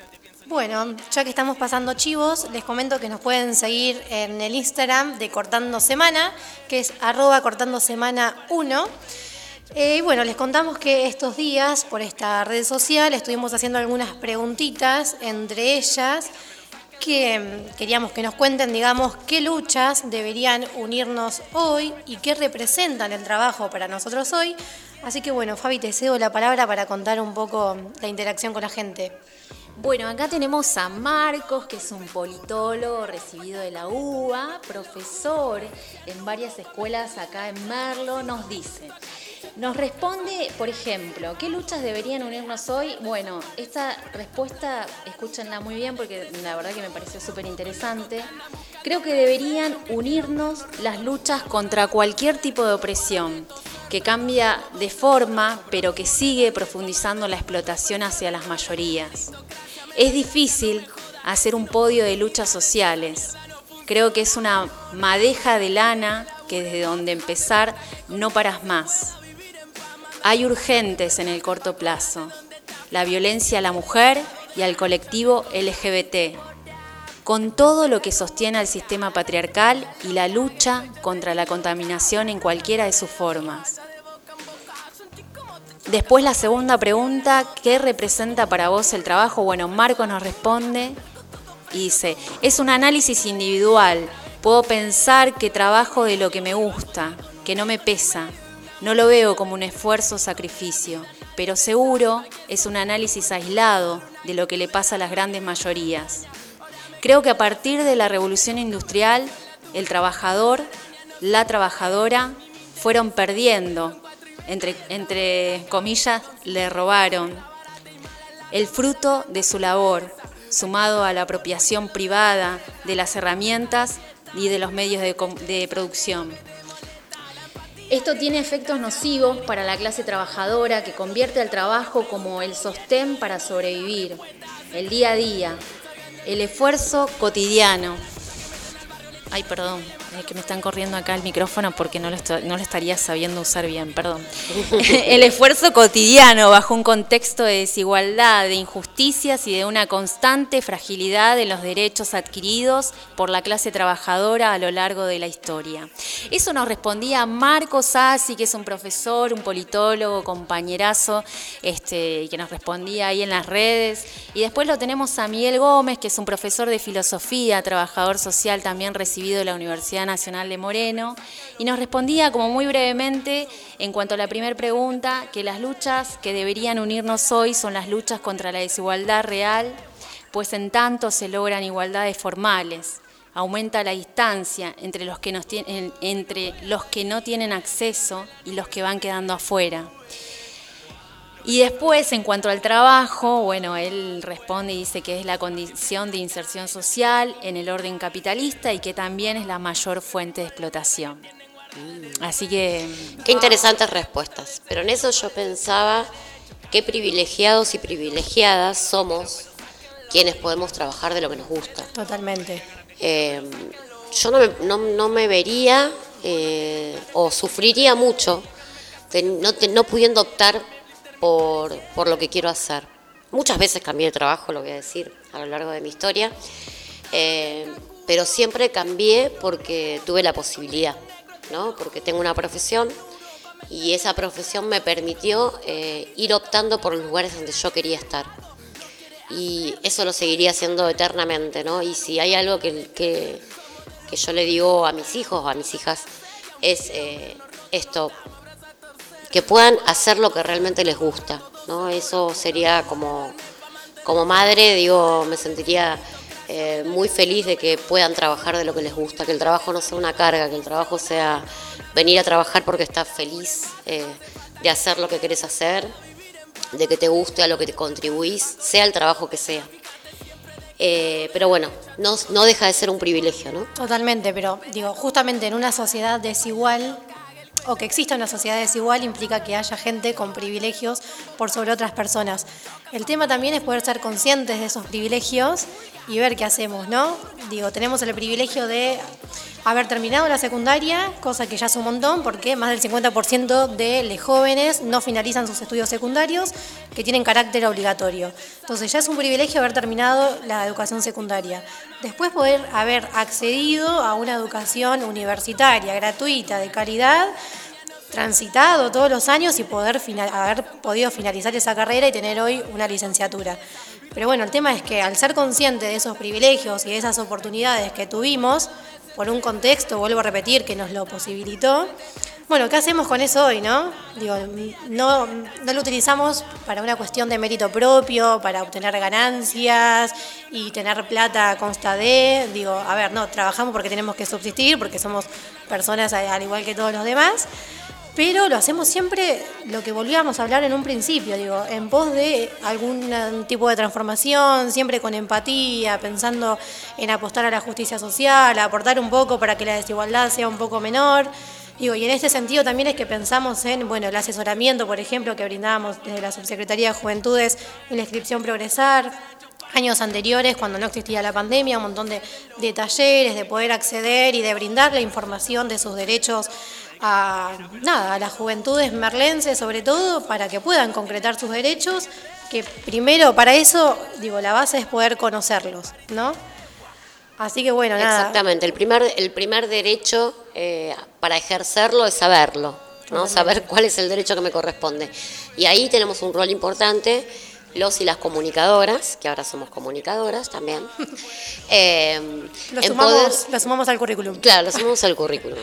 Bueno, ya que estamos pasando chivos, les comento que nos pueden seguir en el Instagram de Cortando Semana, que es arroba cortando semana 1. Eh, bueno, les contamos que estos días por esta red social estuvimos haciendo algunas preguntitas, entre ellas que queríamos que nos cuenten, digamos, qué luchas deberían unirnos hoy y qué representan el trabajo para nosotros hoy. Así que bueno, Fabi, te cedo la palabra para contar un poco la interacción con la gente. Bueno, acá tenemos a Marcos, que es un politólogo recibido de la UBA, profesor en varias escuelas acá en Merlo, nos dice, nos responde, por ejemplo, ¿qué luchas deberían unirnos hoy? Bueno, esta respuesta, escúchenla muy bien porque la verdad que me pareció súper interesante. Creo que deberían unirnos las luchas contra cualquier tipo de opresión que cambia de forma, pero que sigue profundizando la explotación hacia las mayorías. Es difícil hacer un podio de luchas sociales. Creo que es una madeja de lana que desde donde empezar no paras más. Hay urgentes en el corto plazo. La violencia a la mujer y al colectivo LGBT, con todo lo que sostiene al sistema patriarcal y la lucha contra la contaminación en cualquiera de sus formas. Después la segunda pregunta, ¿qué representa para vos el trabajo? Bueno, Marco nos responde y dice, es un análisis individual. Puedo pensar que trabajo de lo que me gusta, que no me pesa. No lo veo como un esfuerzo o sacrificio, pero seguro es un análisis aislado de lo que le pasa a las grandes mayorías. Creo que a partir de la revolución industrial, el trabajador, la trabajadora, fueron perdiendo, entre, comillas, le robaron el fruto de su labor, sumado a la apropiación privada de las herramientas y de los medios de producción. Esto tiene efectos nocivos para la clase trabajadora que convierte al trabajo como el sostén para sobrevivir, el día a día, el esfuerzo cotidiano. Ay, perdón, es que me están corriendo acá el micrófono porque no lo, estoy- no lo estaría sabiendo usar bien, perdón. el esfuerzo cotidiano bajo un contexto de desigualdad, de injusticias y de una constante fragilidad de los derechos adquiridos por la clase trabajadora a lo largo de la historia. Eso nos respondía Marco Sassi, que es un profesor, un politólogo, compañerazo, este, que nos respondía ahí en las redes. Y después lo tenemos a Miguel Gómez, que es un profesor de filosofía, trabajador social también recibido de la Universidad Nacional de Moreno, y nos respondía como muy brevemente en cuanto a la primera pregunta, que las luchas que deberían unirnos hoy son las luchas contra la desigualdad real, pues en tanto se logran igualdades formales aumenta la distancia entre los que, tienen, entre los que no tienen acceso y los que van quedando afuera. Y después, en cuanto al trabajo, bueno, él responde y dice que es la condición de inserción social en el orden capitalista y que también es la mayor fuente de explotación. Así que... Qué interesantes respuestas. Pero en eso yo pensaba qué privilegiados y privilegiadas somos quienes podemos trabajar de lo que nos gusta. Totalmente. Eh, yo no me, no, no me vería eh, o sufriría mucho de no, no pudiendo optar por, por lo que quiero hacer. Muchas veces cambié de trabajo, lo voy a decir, a lo largo de mi historia, eh, pero siempre cambié porque tuve la posibilidad, ¿no? porque tengo una profesión y esa profesión me permitió eh, ir optando por los lugares donde yo quería estar y eso lo seguiría haciendo eternamente, ¿no? Y si hay algo que, que, que yo le digo a mis hijos o a mis hijas, es eh, esto, que puedan hacer lo que realmente les gusta, ¿no? Eso sería como, como madre, digo, me sentiría eh, muy feliz de que puedan trabajar de lo que les gusta, que el trabajo no sea una carga, que el trabajo sea venir a trabajar porque estás feliz eh, de hacer lo que querés hacer de que te guste, a lo que te contribuís, sea el trabajo que sea. Eh, pero bueno, no, no deja de ser un privilegio, ¿no? Totalmente, pero digo, justamente en una sociedad desigual o que exista una sociedad desigual implica que haya gente con privilegios por sobre otras personas. El tema también es poder ser conscientes de esos privilegios y ver qué hacemos, ¿no? Digo, tenemos el privilegio de haber terminado la secundaria, cosa que ya es un montón porque más del 50% de los jóvenes no finalizan sus estudios secundarios que tienen carácter obligatorio. Entonces ya es un privilegio haber terminado la educación secundaria. Después poder haber accedido a una educación universitaria, gratuita, de calidad, transitado todos los años y poder haber podido finalizar esa carrera y tener hoy una licenciatura. Pero bueno, el tema es que al ser consciente de esos privilegios y de esas oportunidades que tuvimos, por un contexto, vuelvo a repetir, que nos lo posibilitó, bueno, ¿qué hacemos con eso hoy, no? Digo, no, no lo utilizamos para una cuestión de mérito propio, para obtener ganancias y tener plata consta de, digo, a ver, no, trabajamos porque tenemos que subsistir, porque somos personas al igual que todos los demás, pero lo hacemos siempre lo que volvíamos a hablar en un principio, digo, en pos de algún tipo de transformación, siempre con empatía, pensando en apostar a la justicia social, a aportar un poco para que la desigualdad sea un poco menor. Digo, y en este sentido también es que pensamos en, bueno, el asesoramiento, por ejemplo, que brindábamos desde la Subsecretaría de Juventudes en la inscripción Progresar, años anteriores, cuando no existía la pandemia, un montón de talleres, de poder acceder y de brindar la información de sus derechos a, nada, a las juventudes merlenses, sobre todo, para que puedan concretar sus derechos, que primero, para eso, digo, la base es poder conocerlos, ¿no? Así que bueno, nada. Exactamente, el primer, el primer derecho eh, para ejercerlo es saberlo, ¿no? Totalmente. saber cuál es el derecho que me corresponde. Y ahí tenemos un rol importante, los y las comunicadoras, que ahora somos comunicadoras también. eh, Lo sumamos, poder- lo sumamos al currículum. Claro, lo sumamos al currículum.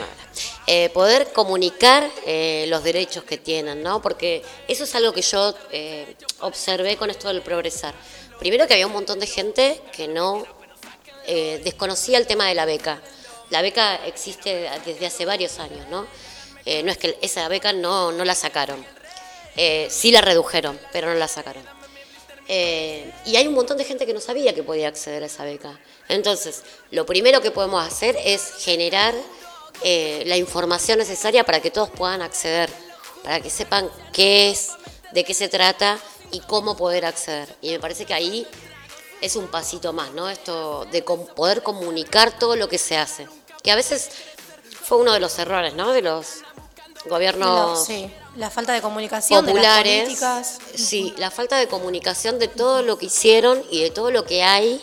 Eh, poder comunicar eh, los derechos que tienen, ¿no? Porque eso es algo que yo eh, observé con esto del progresar. Primero que había un montón de gente que no eh, desconocía el tema de la beca. La beca existe desde hace varios años, ¿no? No es que esa beca no, no la sacaron. Sí la redujeron, pero no la sacaron. Eh, y hay un montón de gente que no sabía que podía acceder a esa beca. Entonces, lo primero que podemos hacer es generar eh, la información necesaria para que todos puedan acceder, para que sepan qué es, de qué se trata y cómo poder acceder. Y me parece que ahí es un pasito más, ¿no? Esto de poder comunicar todo lo que se hace. Que a veces fue uno de los errores, ¿no? De los gobiernos la falta de comunicación de las políticas. Sí, la falta de comunicación de todo lo que hicieron y de todo lo que hay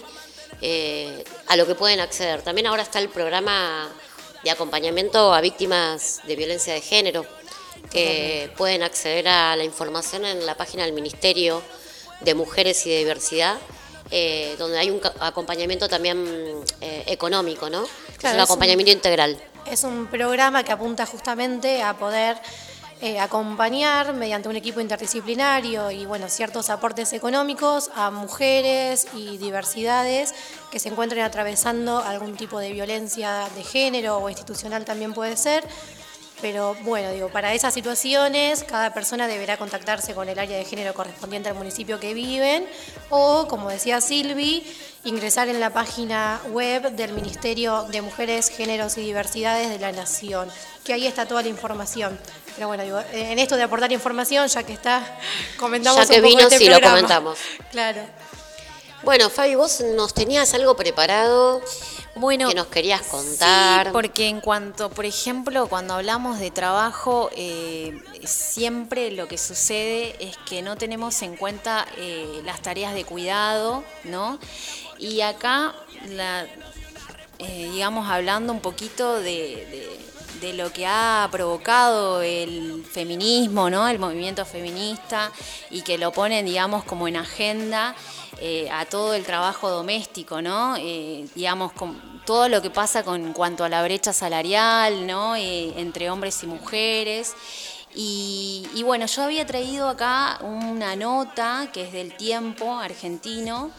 eh, a lo que pueden acceder. También ahora está el programa de acompañamiento a víctimas de violencia de género, que pueden acceder a la información en la página del Ministerio de Mujeres y de Diversidad. eh, donde hay un acompañamiento también eh, económico, ¿no? Claro, un es un- acompañamiento integral. Es un programa que apunta justamente a poder eh, acompañar mediante un equipo interdisciplinario y bueno, ciertos aportes económicos a mujeres y diversidades que se encuentren atravesando algún tipo de violencia de género o institucional también puede ser. Pero bueno, digo, para esas situaciones cada persona deberá contactarse con el área de género correspondiente al municipio que viven o, como decía Silvi, ingresar en la página web del Ministerio de Mujeres, Géneros y Diversidades de la Nación, que ahí está toda la información. Pero bueno, digo, eh, en esto de aportar información, ya que está, comentamos Ya que un poco vino, este sí, lo comentamos. Claro. Bueno, Fabi, vos nos tenías algo preparado Bueno, que nos querías contar. Sí, porque en cuanto, por ejemplo, cuando hablamos de trabajo, eh, siempre lo que sucede es que no tenemos en cuenta eh, las tareas de cuidado, ¿no? Y acá, la, eh, digamos, hablando un poquito de, de- de lo que ha provocado el feminismo, ¿no? El movimiento feminista y que lo ponen, digamos, como en agenda eh, a todo el trabajo doméstico, ¿no? Eh, digamos, con todo lo que pasa con cuanto a la brecha salarial, ¿no? Eh, entre hombres y mujeres. Y, y bueno, yo había traído acá una nota que es del tiempo argentino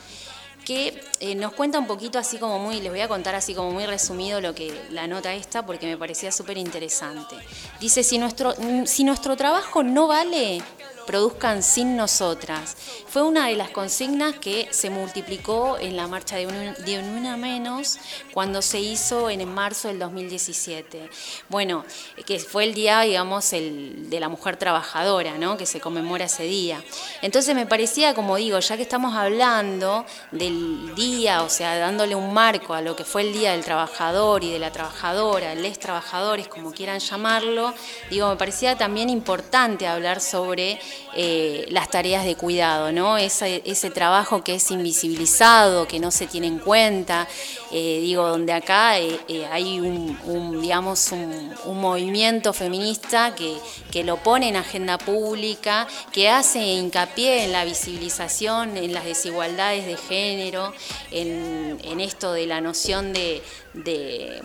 que eh, nos cuenta un poquito así como muy, les voy a contar así como muy resumido lo que la nota esta porque me parecía súper interesante. Dice, si nuestro, mm, si nuestro trabajo no vale, produzcan sin nosotras. Fue una de las consignas que se multiplicó en la marcha de de una menos cuando se hizo en marzo del 2017. Bueno, que fue el día, digamos, el, de la mujer trabajadora, ¿no? Que se conmemora ese día. Entonces me parecía, como digo, ya que estamos hablando del día, o sea, dándole un marco a lo que fue el Día del Trabajador y de la Trabajadora, les trabajadores, como quieran llamarlo, digo, me parecía también importante hablar sobre eh, las tareas de cuidado, ¿no? Ese, ese trabajo que es invisibilizado, que no se tiene en cuenta, eh, digo, donde acá eh, hay un, digamos, un, un movimiento feminista que, que lo pone en agenda pública, que hace hincapié en la visibilización, en las desigualdades de género, en, en esto de la noción de, de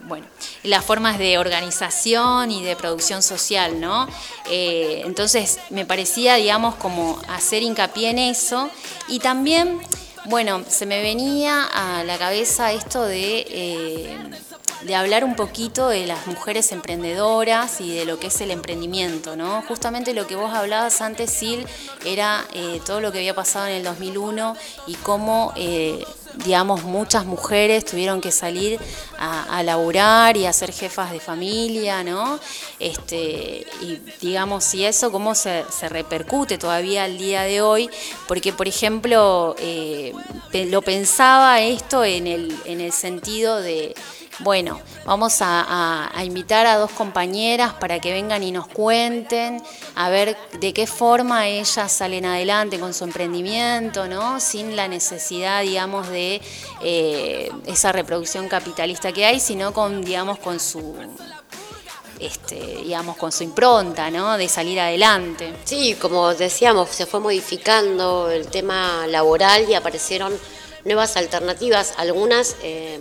bueno, las formas de organización y de producción social, ¿no? Eh, entonces me parecía, digamos, como hacer hincapié en eso y también, bueno, se me venía a la cabeza esto de... eh, de hablar un poquito de las mujeres emprendedoras y de lo que es el emprendimiento, ¿no? Justamente lo que vos hablabas antes, Sil, era eh, todo lo que había pasado en el 2001 y cómo, digamos, muchas mujeres tuvieron que salir a, a laburar y a ser jefas de familia, ¿no? Este, y digamos, y eso cómo se, se repercute todavía al día de hoy, porque, por ejemplo, eh, lo pensaba esto en el, en el sentido de bueno, vamos a, invitar a dos compañeras para que vengan y nos cuenten a ver de qué forma ellas salen adelante con su emprendimiento, ¿no? Sin la necesidad, digamos, de eh, esa reproducción capitalista que hay, sino con, digamos, con su este, digamos, con su impronta, ¿no? De salir adelante. Sí, como decíamos, se fue modificando el tema laboral y aparecieron nuevas alternativas, algunas eh,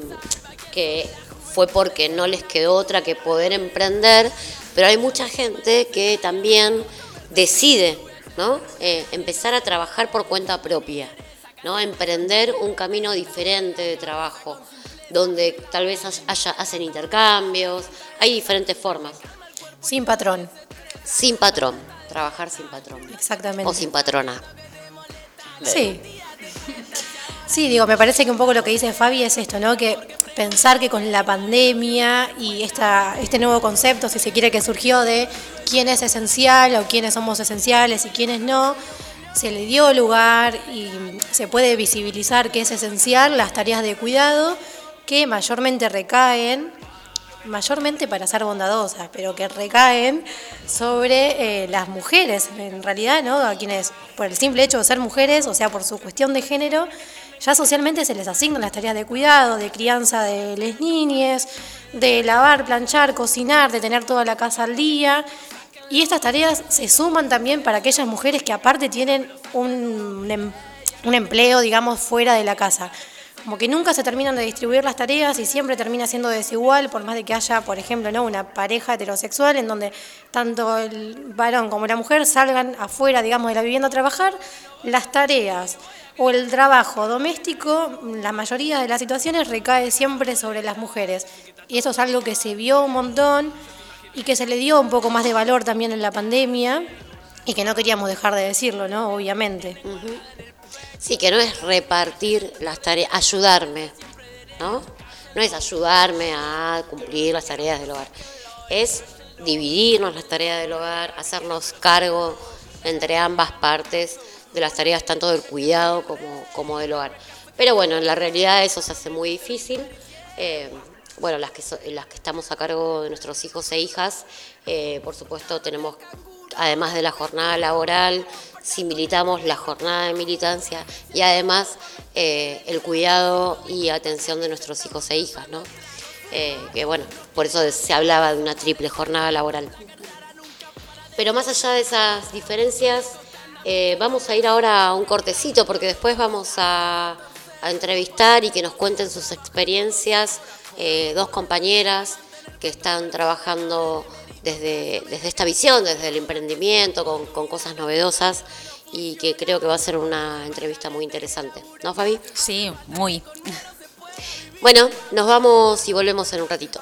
que fue porque no les quedó otra que poder emprender, pero hay mucha gente que también decide ¿no? Eh, empezar a trabajar por cuenta propia, ¿no? emprender un camino diferente de trabajo, donde tal vez haya, hacen intercambios, hay diferentes formas. Sin patrón. Sin patrón, trabajar sin patrón. Exactamente. O sin patrona. Sí. Sí, digo, me parece que un poco lo que dice Fabi es esto, ¿no? Que pensar que con la pandemia y esta, este nuevo concepto, si se quiere, que surgió de quién es esencial o quiénes somos esenciales y quiénes no, se le dio lugar y se puede visibilizar que es esencial las tareas de cuidado que mayormente recaen, mayormente para ser bondadosas, pero que recaen sobre eh, las mujeres, en realidad, ¿no? A quienes, por el simple hecho de ser mujeres, o sea, por su cuestión de género, ya socialmente se les asignan las tareas de cuidado, de crianza de las niñas, de lavar, planchar, cocinar, de tener toda la casa al día. Y estas tareas se suman también para aquellas mujeres que aparte tienen un, em- un empleo, digamos, fuera de la casa. como que nunca se terminan de distribuir las tareas y siempre termina siendo desigual, por más de que haya, por ejemplo, ¿no? una pareja heterosexual en donde tanto el varón como la mujer salgan afuera, digamos, de la vivienda a trabajar, las tareas o el trabajo doméstico, la mayoría de las situaciones recae siempre sobre las mujeres. Y eso es algo que se vio un montón y que se le dio un poco más de valor también en la pandemia y que no queríamos dejar de decirlo, ¿no? Obviamente. Sí, que no es repartir las tareas, ayudarme, ¿no? No es ayudarme a cumplir las tareas del hogar, es dividirnos las tareas del hogar, hacernos cargo entre ambas partes de las tareas tanto del cuidado como, como del hogar. Pero bueno, en la realidad eso se hace muy difícil. Eh, bueno, las que, so- las que estamos a cargo de nuestros hijos e hijas, eh, por supuesto tenemos, además de la jornada laboral, si militamos la jornada de militancia y además eh, el cuidado y atención de nuestros hijos e hijas, ¿no? Que bueno, por eso se hablaba de una triple jornada laboral. Pero más allá de esas diferencias, eh, vamos a ir ahora a un cortecito porque después vamos a, a entrevistar y que nos cuenten sus experiencias eh, dos compañeras que están trabajando desde, desde esta visión, desde el emprendimiento, con, con cosas novedosas y que creo que va a ser una entrevista muy interesante. ¿No, Fabi? Sí, muy. Bueno, nos vamos y volvemos en un ratito.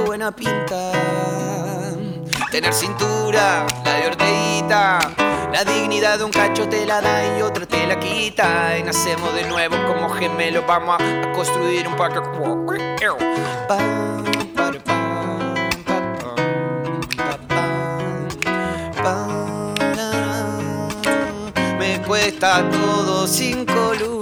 Buena pinta. Tener cintura, la de orteguita. La dignidad de un cacho te la da y otra te la quita. Y nacemos de nuevo como gemelos. Vamos a, construir un parque. Me cuesta todo no ve.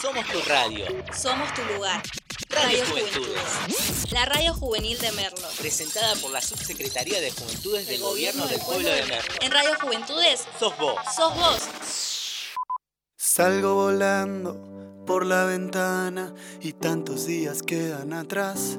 Somos tu radio. Somos tu lugar. Radio Radio Juventudes. Juventudes. La radio juvenil de Merlo. Presentada por la Subsecretaría de Juventudes del Gobierno del Pueblo de Merlo. En Radio Juventudes Sos vos. sos vos. Salgo volando por la ventana y tantos días quedan atrás.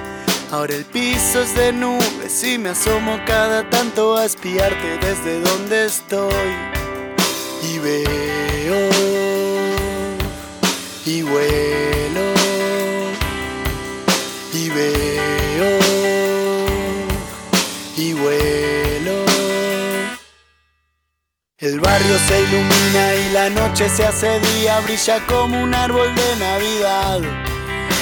Ahora el piso es de nubes y me asomo cada tanto a espiarte desde donde estoy. Y veo y vuelo y veo y vuelo. El barrio se ilumina y la noche se hace día, brilla como un árbol de Navidad.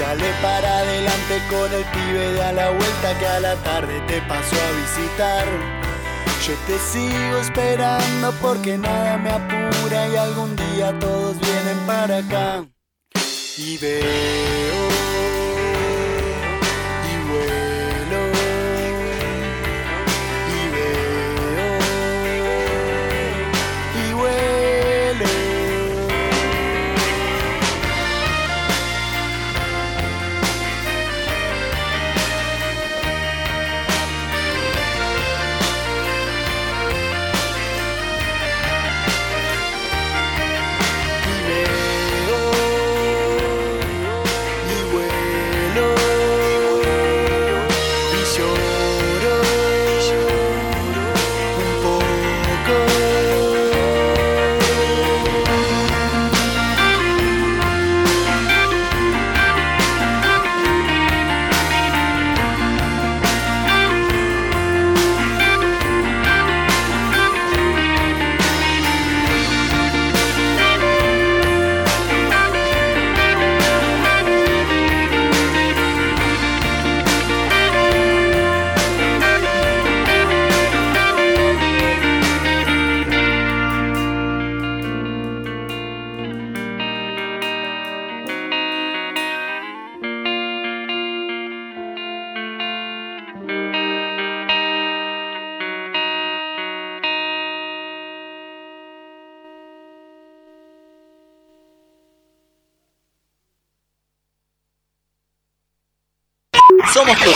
Dale para adelante con el pibe de a la vuelta que a la tarde te pasó a visitar. Yo te sigo esperando porque nada me apura y algún día todos vienen para acá. Y veo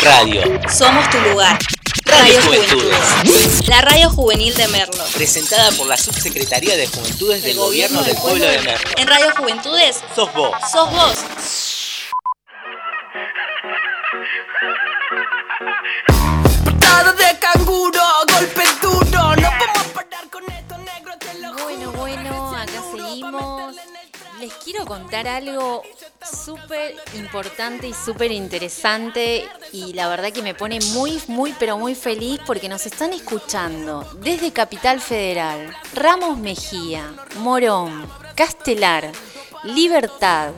radio. Somos tu lugar. Radio Radio Juventudes. Juventudes. La radio juvenil de Merlo. Presentada por la Subsecretaría de Juventudes del Gobierno del Pueblo de Merlo. En Radio Juventudes Sos vos. sos vos. Patada de canguro, golpe duro, no podemos parar con esto negro, te lo Bueno, bueno, acá seguimos. Les quiero contar algo súper importante y súper interesante y la verdad que me pone muy, muy, pero muy feliz porque nos están escuchando desde Capital Federal, Ramos Mejía, Morón, Castelar, Libertad,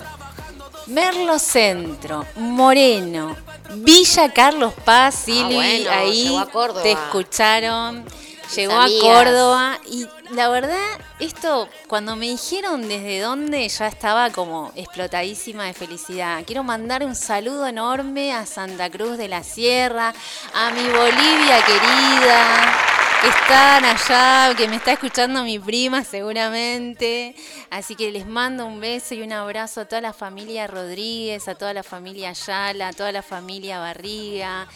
Merlo Centro, Moreno, Villa Carlos Paz, Silvi, bueno, ahí a te escucharon. Llegó amigas. a Córdoba y la verdad, esto cuando me dijeron desde dónde ya estaba como explotadísima de felicidad. Quiero mandar un saludo enorme a Santa Cruz de la Sierra, a mi Bolivia querida, que están allá, que me está escuchando mi prima seguramente. Así que les mando un beso y un abrazo a toda la familia Rodríguez, a toda la familia Ayala, a toda la familia Barriga.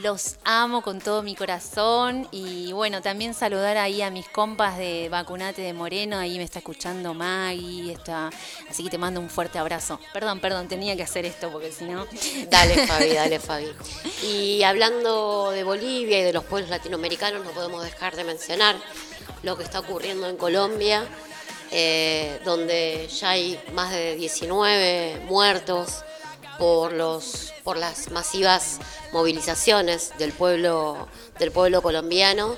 Los amo con todo mi corazón y bueno, también saludar ahí a mis compas de Vacunate de Moreno, ahí me está escuchando Maggie, está, así que te mando un fuerte abrazo. Perdón, perdón, tenía que hacer esto porque si no... Dale Fabi, dale Fabi. Y hablando de Bolivia y de los pueblos latinoamericanos, no podemos dejar de mencionar lo que está ocurriendo en Colombia, eh, donde ya hay más de 19 muertos por, los, por las masivas movilizaciones del pueblo, del pueblo colombiano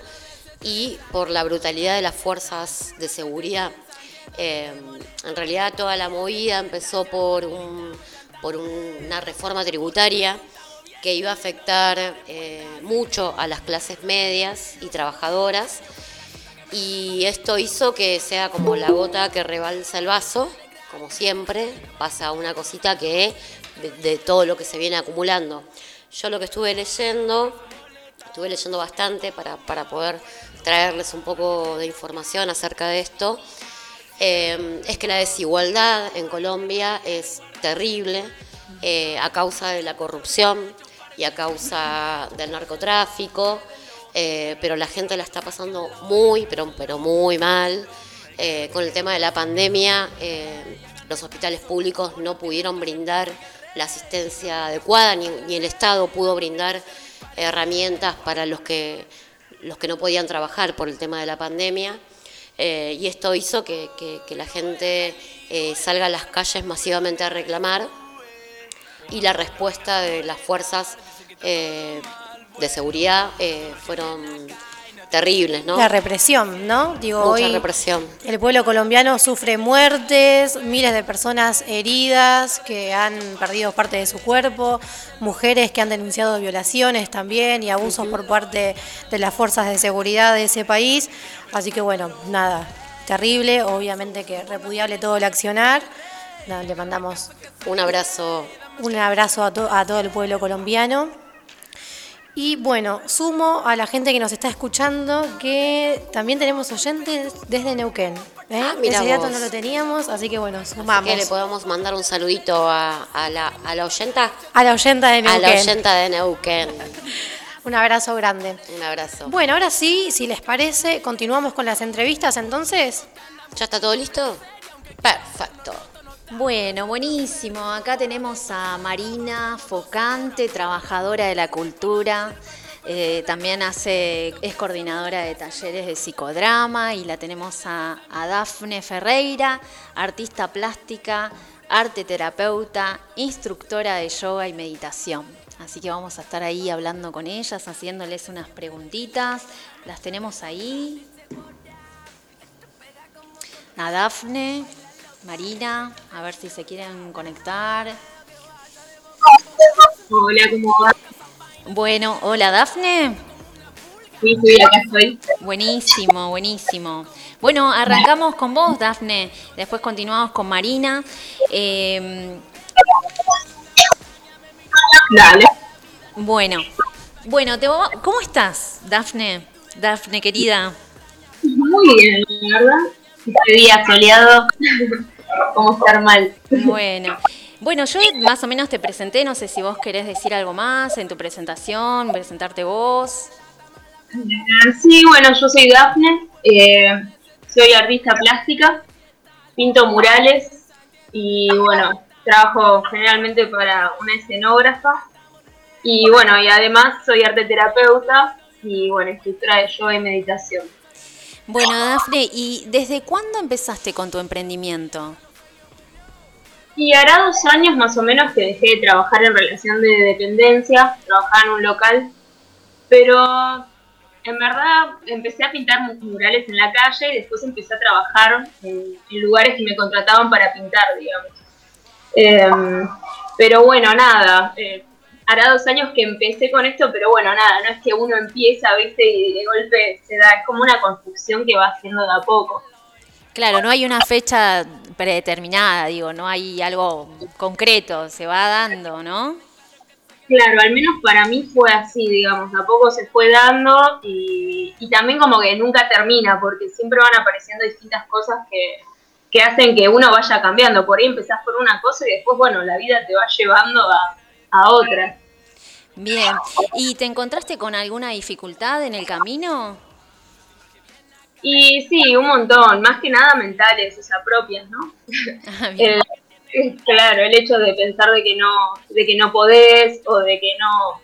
y por la brutalidad de las fuerzas de seguridad. Eh, en realidad toda la movida empezó por, un, por una reforma tributaria que iba a afectar eh, mucho a las clases medias y trabajadoras y esto hizo que sea como la gota que rebalsa el vaso, como siempre, pasa una cosita que de, todo lo que se viene acumulando. Yo lo que estuve leyendo, estuve leyendo bastante para, poder traerles un poco de información acerca de esto, eh, es que la desigualdad en Colombia es terrible eh, a causa de la corrupción y a causa del narcotráfico, eh, pero la gente la está pasando muy, pero, pero muy mal. con el tema de la pandemia, los hospitales públicos no pudieron brindar la asistencia adecuada, ni, el Estado pudo brindar herramientas para los que, los que no podían trabajar por el tema de la pandemia. Eh, y esto hizo que, la gente eh, salga a las calles masivamente a reclamar y la respuesta de las fuerzas eh, de seguridad fueron terribles, ¿no? La represión, ¿no? Digo, Mucha represión. El pueblo colombiano sufre muertes, miles de personas heridas que han perdido parte de su cuerpo, mujeres que han denunciado violaciones también y abusos por parte de las fuerzas de seguridad de ese país. Así que bueno, nada, terrible, obviamente que repudiable todo el accionar. le mandamos un abrazo. Un abrazo a, a todo el pueblo colombiano. Y bueno, sumo a la gente que nos está escuchando que también tenemos oyentes desde Neuquén. ¿eh? Ah, Ese dato no lo teníamos, así que bueno, sumamos. que le podemos mandar un saludito a, la, a la oyenta. A la oyenta de Neuquén. A la oyenta de Neuquén. un abrazo grande. Un abrazo. Bueno, ahora sí, si les parece, continuamos con las entrevistas entonces. ¿Ya está todo listo? Perfecto. Bueno, buenísimo. Acá tenemos a Marina Focante, trabajadora de la cultura. Eh, también es coordinadora de talleres de psicodrama y la tenemos a, a Dafne Ferreira, artista plástica, arte terapeuta, instructora de yoga y meditación. Así que vamos a estar ahí hablando con ellas, haciéndoles unas preguntitas. Las tenemos ahí. A Dafne. Marina, a ver si se quieren conectar. Hola, ¿cómo va? Bueno, hola Dafne. Sí, sí, acá estoy. Buenísimo, buenísimo. Bueno, arrancamos con vos, Dafne. Después continuamos con Marina. Eh, Dale. Bueno, bueno, te, ¿cómo estás, Dafne? Dafne, querida. Muy bien, la verdad. Este día soleado. Cómo estar mal. Bueno. Bueno, yo más o menos te presenté, no sé si vos querés decir algo más en tu presentación, presentarte vos. Sí, bueno, yo soy Dafne, eh, soy artista plástica, pinto murales y bueno, trabajo generalmente para una escenógrafa y bueno, y además soy arte terapeuta y bueno, instructora de yoga y meditación. Bueno, Dafne, ¿y desde cuándo empezaste con tu emprendimiento? Y hará dos años más o menos que dejé de trabajar en relación de dependencia, trabajaba en un local, pero en verdad empecé a pintar murales en la calle y después empecé a trabajar en, lugares que me contrataban para pintar, digamos. Em, pero bueno, nada, eh, hará dos años que empecé con esto, pero bueno, nada, no es que uno empieza, viste, y de golpe se da, es como una construcción que va haciendo de a poco. Claro, no hay una fecha predeterminada, digo, no hay algo concreto, se va dando, ¿no? Claro, al menos para mí fue así, digamos, a poco se fue dando y, también como que nunca termina, porque siempre van apareciendo distintas cosas que, que hacen que uno vaya cambiando. Por ahí empezás por una cosa y después, bueno, la vida te va llevando a, a otra. Bien, ¿y te encontraste con alguna dificultad en el camino? Y sí, un montón, más que nada mentales, o sea, propias, ¿no? Ah. El- claro, el hecho de pensar de que no, de que no podés o de que no,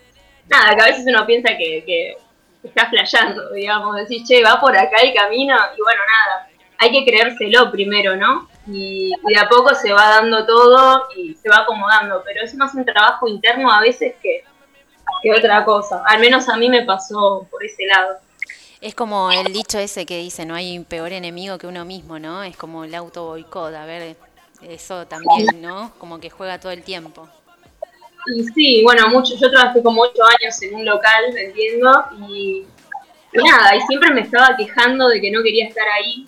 nada, que a veces uno piensa que, que está flasheando, digamos, decís, che, va por acá el camino y bueno, nada, hay que creérselo primero, ¿no? Y, y de a poco se va dando todo y se va acomodando, pero es más un trabajo interno a veces que, que otra cosa, al menos a mí me pasó por ese lado. Es como el dicho ese que dice, no hay peor enemigo que uno mismo, ¿no? Es como el auto boicot, a ver, eso también, ¿no? Como que juega todo el tiempo. Y sí, bueno, mucho, yo trabajé como ocho años en un local vendiendo y, y nada, y siempre me estaba quejando de que no quería estar ahí.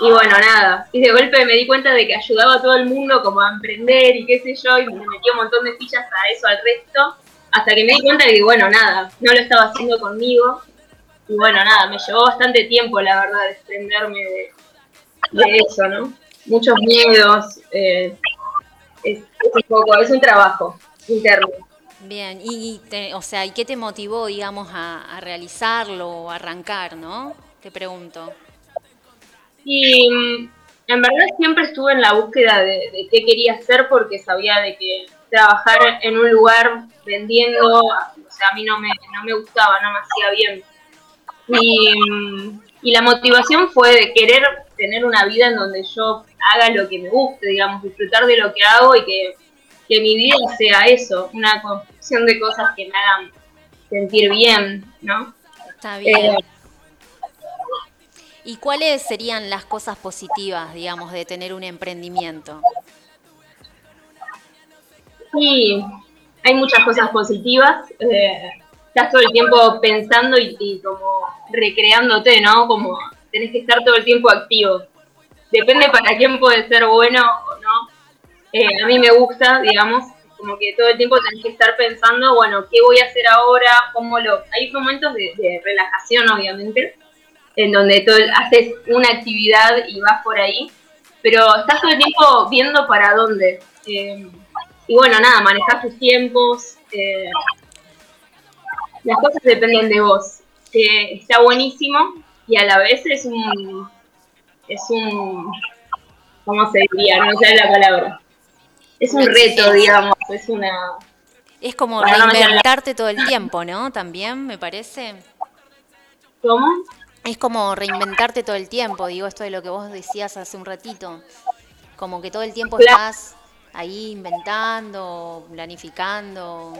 Y bueno, nada, y de golpe me di cuenta de que ayudaba a todo el mundo como a emprender y qué sé yo, y me metí un montón de fichas a eso, al resto, hasta que me di cuenta de que, bueno, nada, no lo estaba haciendo conmigo. Y bueno, nada, me llevó bastante tiempo, la verdad, desprenderme de, de eso, ¿no? Muchos miedos, eh, es, es un poco, es un trabajo interno. Bien, y, te- o sea, ¿y qué te motivó, digamos, a, a realizarlo o a arrancar, no? Te pregunto. Y mm, en verdad siempre estuve en la búsqueda de, de qué quería hacer porque sabía de que trabajar en un lugar vendiendo, o sea, a mí no me, no me gustaba, no me hacía bien. Y, y la motivación fue de querer tener una vida en donde yo haga lo que me guste, digamos, disfrutar de lo que hago y que, que mi vida sea eso, una construcción de cosas que me hagan sentir bien, ¿no? Está bien. Eh, ¿Y cuáles serían las cosas positivas, digamos, de tener un emprendimiento? Sí, hay muchas cosas positivas. eh, estás todo el tiempo pensando y, como recreándote, ¿no? Como tenés que estar todo el tiempo activo. Depende para quién puede ser bueno o no. Eh, a mí me gusta, digamos, como que todo el tiempo tenés que estar pensando, bueno, ¿qué voy a hacer ahora? ¿Cómo lo...? Hay momentos de, relajación, obviamente, en donde todo, haces una actividad y vas por ahí, pero estás todo el tiempo viendo para dónde. Eh, y bueno, nada, manejar tus tiempos. eh, las cosas dependen de vos. Eh, está buenísimo y a la vez es un. Es un. ¿Cómo se diría? No sé la palabra. Es un reto, digamos. Es una. Es como reinventarte todo el tiempo, ¿no? También, me parece. ¿Cómo? Es como reinventarte todo el tiempo, digo, esto de lo que vos decías hace un ratito. Como que todo el tiempo Claro. estás ahí inventando, planificando.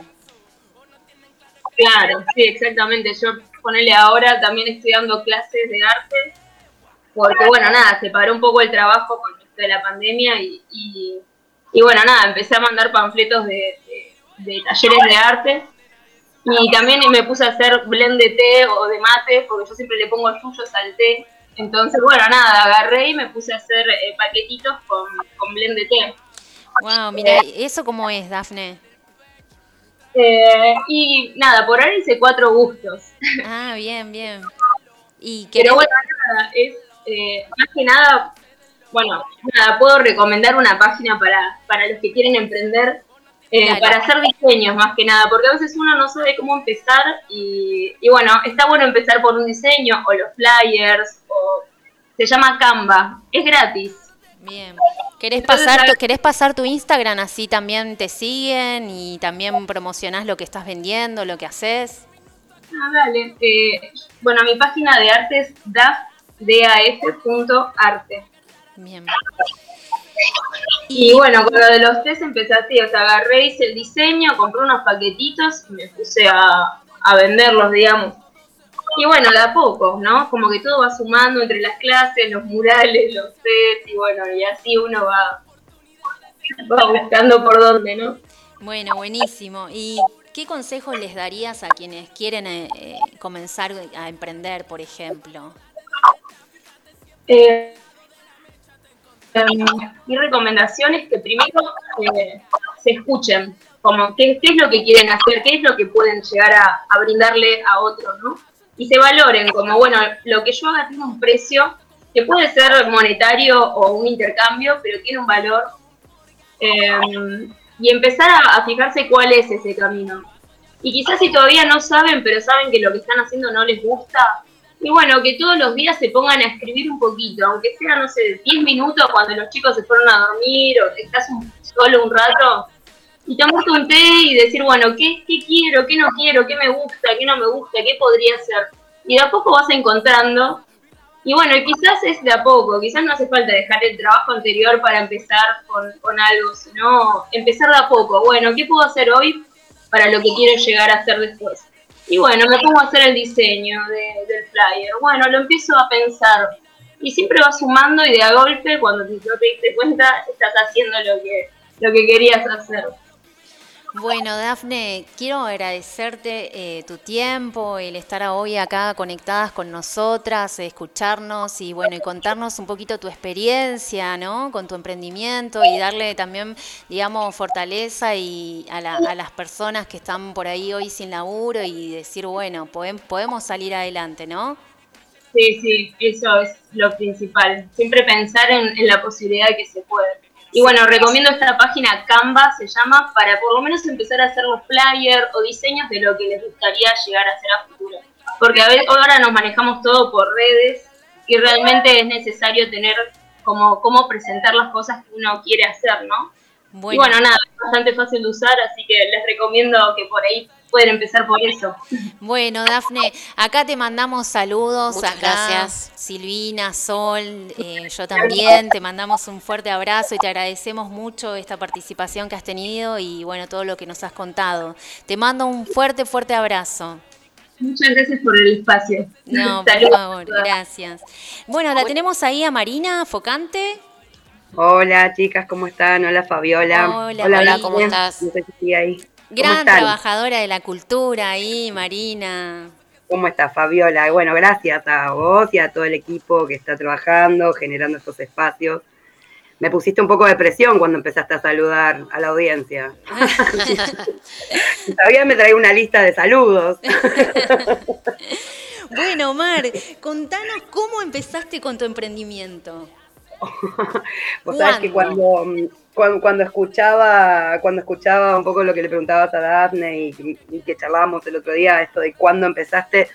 Claro, sí, exactamente. Yo ponele ahora también estoy dando clases de arte, porque bueno, nada, se paró un poco el trabajo con esto de la pandemia y, y, bueno, nada, empecé a mandar panfletos de, de- de talleres de arte y también me puse a hacer blend de té o de mate, porque yo siempre le pongo yuyos al té. Entonces, bueno, nada, agarré y me puse a hacer eh, paquetitos con, con blend de té. Wow, mira, ¿eso cómo es, Dafne? Eh, y nada, por ahora hice cuatro gustos. Ah, bien, bien. Y Pero bueno, nada, es eh, más que nada, bueno, nada, puedo recomendar una página para, para los que quieren emprender, eh, Claro. para hacer diseños más que nada, porque a veces uno no sabe cómo empezar y, y bueno, está bueno empezar por un diseño o los flyers, o se llama Canva, es gratis. Bien. ¿Querés pasar, tu, ¿Querés pasar tu Instagram así también te siguen y también promocionás lo que estás vendiendo, lo que haces? Ah, dale. Eh, bueno, mi página de arte es daf.arte. Bien. Y bueno, con lo de los test empecé así, o sea, agarré, hice el diseño, compré unos paquetitos y me puse a, a venderlos, digamos. Y bueno, de a poco, ¿no? Como que todo va sumando entre las clases, los murales, los test, y bueno, y así uno va, va buscando por dónde, ¿no? Bueno, buenísimo. ¿Y qué consejos les darías a quienes quieren eh, eh, comenzar a emprender, por ejemplo? Eh, mi recomendación es que primero eh, se escuchen, como qué, qué es lo que quieren hacer, qué es lo que pueden llegar a, a brindarle a otros, ¿no? Y se valoren, como bueno, lo que yo haga tiene un precio que puede ser monetario o un intercambio, pero tiene un valor. Em, y empezar a, fijarse cuál es ese camino. Y quizás si todavía no saben, pero saben que lo que están haciendo no les gusta, y bueno, que todos los días se pongan a escribir un poquito, aunque sea, no sé, 10 minutos cuando los chicos se fueron a dormir o estás solo un rato, y tomarte un y decir, bueno, ¿qué, ¿qué quiero? ¿Qué no quiero? ¿Qué me gusta? ¿Qué no me gusta? ¿Qué podría ser? Y de a poco vas encontrando. Y bueno, quizás es de a poco, quizás no hace falta dejar el trabajo anterior para empezar con, algo, sino empezar de a poco. Bueno, ¿qué puedo hacer hoy para lo que quiero llegar a hacer después? Y bueno, me pongo a hacer el diseño del flyer. Bueno, lo empiezo a pensar. Y siempre vas sumando y de a golpe, cuando no te diste cuenta, estás haciendo lo que, lo que querías hacer. Bueno, Dafne, quiero agradecerte eh, tu tiempo, el estar hoy acá conectadas con nosotras, escucharnos y bueno, y contarnos un poquito tu experiencia, ¿no? Con tu emprendimiento y darle también, digamos, fortaleza y a, las personas que están por ahí hoy sin laburo y decir, bueno, podemos salir adelante, ¿no? Sí, sí, eso es lo principal. Siempre pensar en, en la posibilidad de que se puede. Y bueno, recomiendo esta página Canva, se llama, para por lo menos empezar a hacer los flyers o diseños de lo que les gustaría llegar a hacer a futuro. Porque a veces, ahora nos manejamos todo por redes y realmente es necesario tener como cómo presentar las cosas que uno quiere hacer, ¿no? Y bueno, nada, es bastante fácil de usar, así que les recomiendo que por ahí pueden empezar por eso. Bueno, Dafne, acá te mandamos saludos. Muchas gracias. Silvina, Sol, eh, yo también te mandamos un fuerte abrazo y te agradecemos mucho esta participación que has tenido y bueno, todo lo que nos has contado. Te mando un fuerte, fuerte abrazo. Muchas gracias por el espacio. No, por favor, gracias. Bueno, la tenemos ahí a Marina Focante. Hola chicas, ¿cómo están? Hola Fabiola. Hola, Hola ¿cómo estás? ahí. Gran trabajadora de la cultura ahí, Marina. ¿Cómo estás, Fabiola? Bueno, gracias a vos y a todo el equipo que está trabajando, generando estos espacios. Me pusiste un poco de presión cuando empezaste a saludar a la audiencia. Todavía me traí una lista de saludos. bueno, Mar, contanos cómo empezaste con tu emprendimiento. Vos sabés que cuando, cuando, escuchaba, cuando escuchaba un poco lo que le preguntabas a Daphne y, que charlábamos el otro día, esto de cuándo empezaste,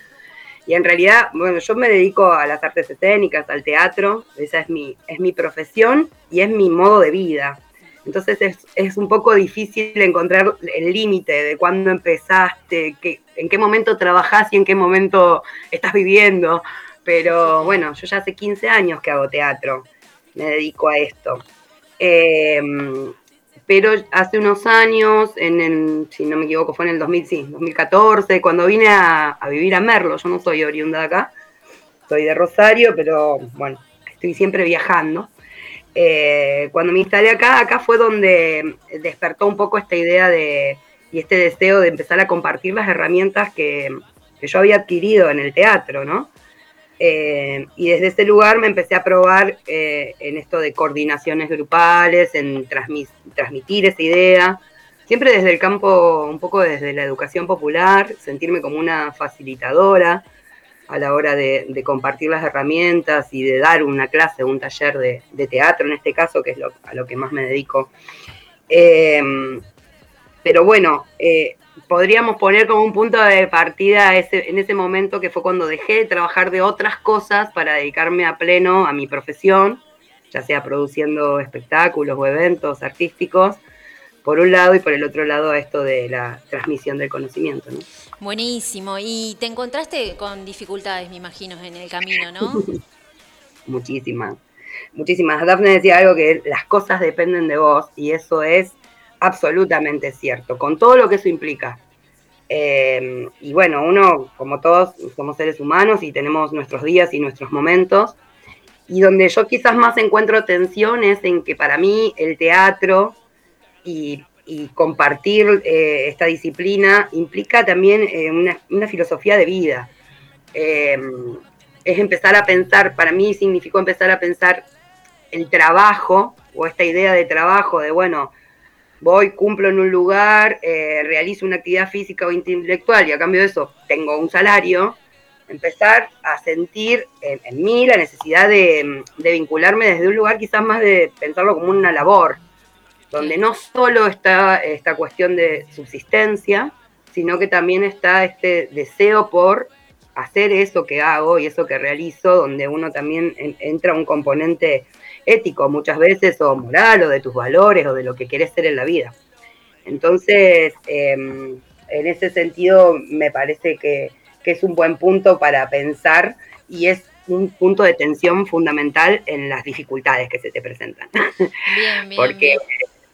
y en realidad, bueno, yo me dedico a las artes escénicas, al teatro, esa es mi, es mi profesión y es mi modo de vida. Entonces es, es un poco difícil encontrar el límite de cuándo empezaste, que, en qué momento trabajás y en qué momento estás viviendo. Pero bueno, yo ya hace 15 años que hago teatro me dedico a esto. Em, pero hace unos años, en si no me equivoco, fue en el 2014, cuando vine a, vivir a Merlo, yo no soy oriunda de acá, soy de Rosario, pero bueno, estoy siempre viajando. Eh, cuando me instalé acá, acá fue donde despertó un poco esta idea de, y este deseo de empezar a compartir las herramientas que, que yo había adquirido en el teatro, ¿no? Eh, y desde ese lugar me empecé a probar eh, en esto de coordinaciones grupales, en transmitir esa idea, siempre desde el campo, un poco desde la educación popular, sentirme como una facilitadora a la hora de, compartir las herramientas y de dar una clase, un taller de, teatro en este caso, que es a lo que más me dedico. Eh, pero bueno, podríamos poner como un punto de partida ese, en ese momento que fue cuando dejé de trabajar de otras cosas para dedicarme a pleno a mi profesión, ya sea produciendo espectáculos o eventos artísticos, por un lado y por el otro lado a esto de la transmisión del conocimiento. Buenísimo. Y te encontraste con dificultades, me imagino, en el camino, ¿no? muchísimas, muchísimas. Dafne decía algo que las cosas dependen de vos y eso es absolutamente cierto, con todo lo que eso implica. Eh, y bueno, uno, como todos, somos seres humanos y tenemos nuestros días y nuestros momentos. Y donde yo quizás más encuentro tensiones en que para mí el teatro y, compartir eh, esta disciplina implica también eh, una, filosofía de vida. es empezar a pensar, para mí significó empezar a pensar el trabajo o esta idea de trabajo, de bueno, voy, cumplo en un lugar, eh, realizo una actividad física o intelectual y a cambio de eso tengo un salario, empezar a sentir en, mí la necesidad de, vincularme desde un lugar quizás más de pensarlo como una labor, donde no solo está esta cuestión de subsistencia, sino que también está este deseo por hacer eso que hago y eso que realizo, donde uno también entra un componente ético muchas veces, o moral, o de tus valores, o de lo que querés ser en la vida. Entonces, em, en ese sentido, me parece que, es un buen punto para pensar y es un punto de tensión fundamental en las dificultades que se te presentan. Bien, bien, Porque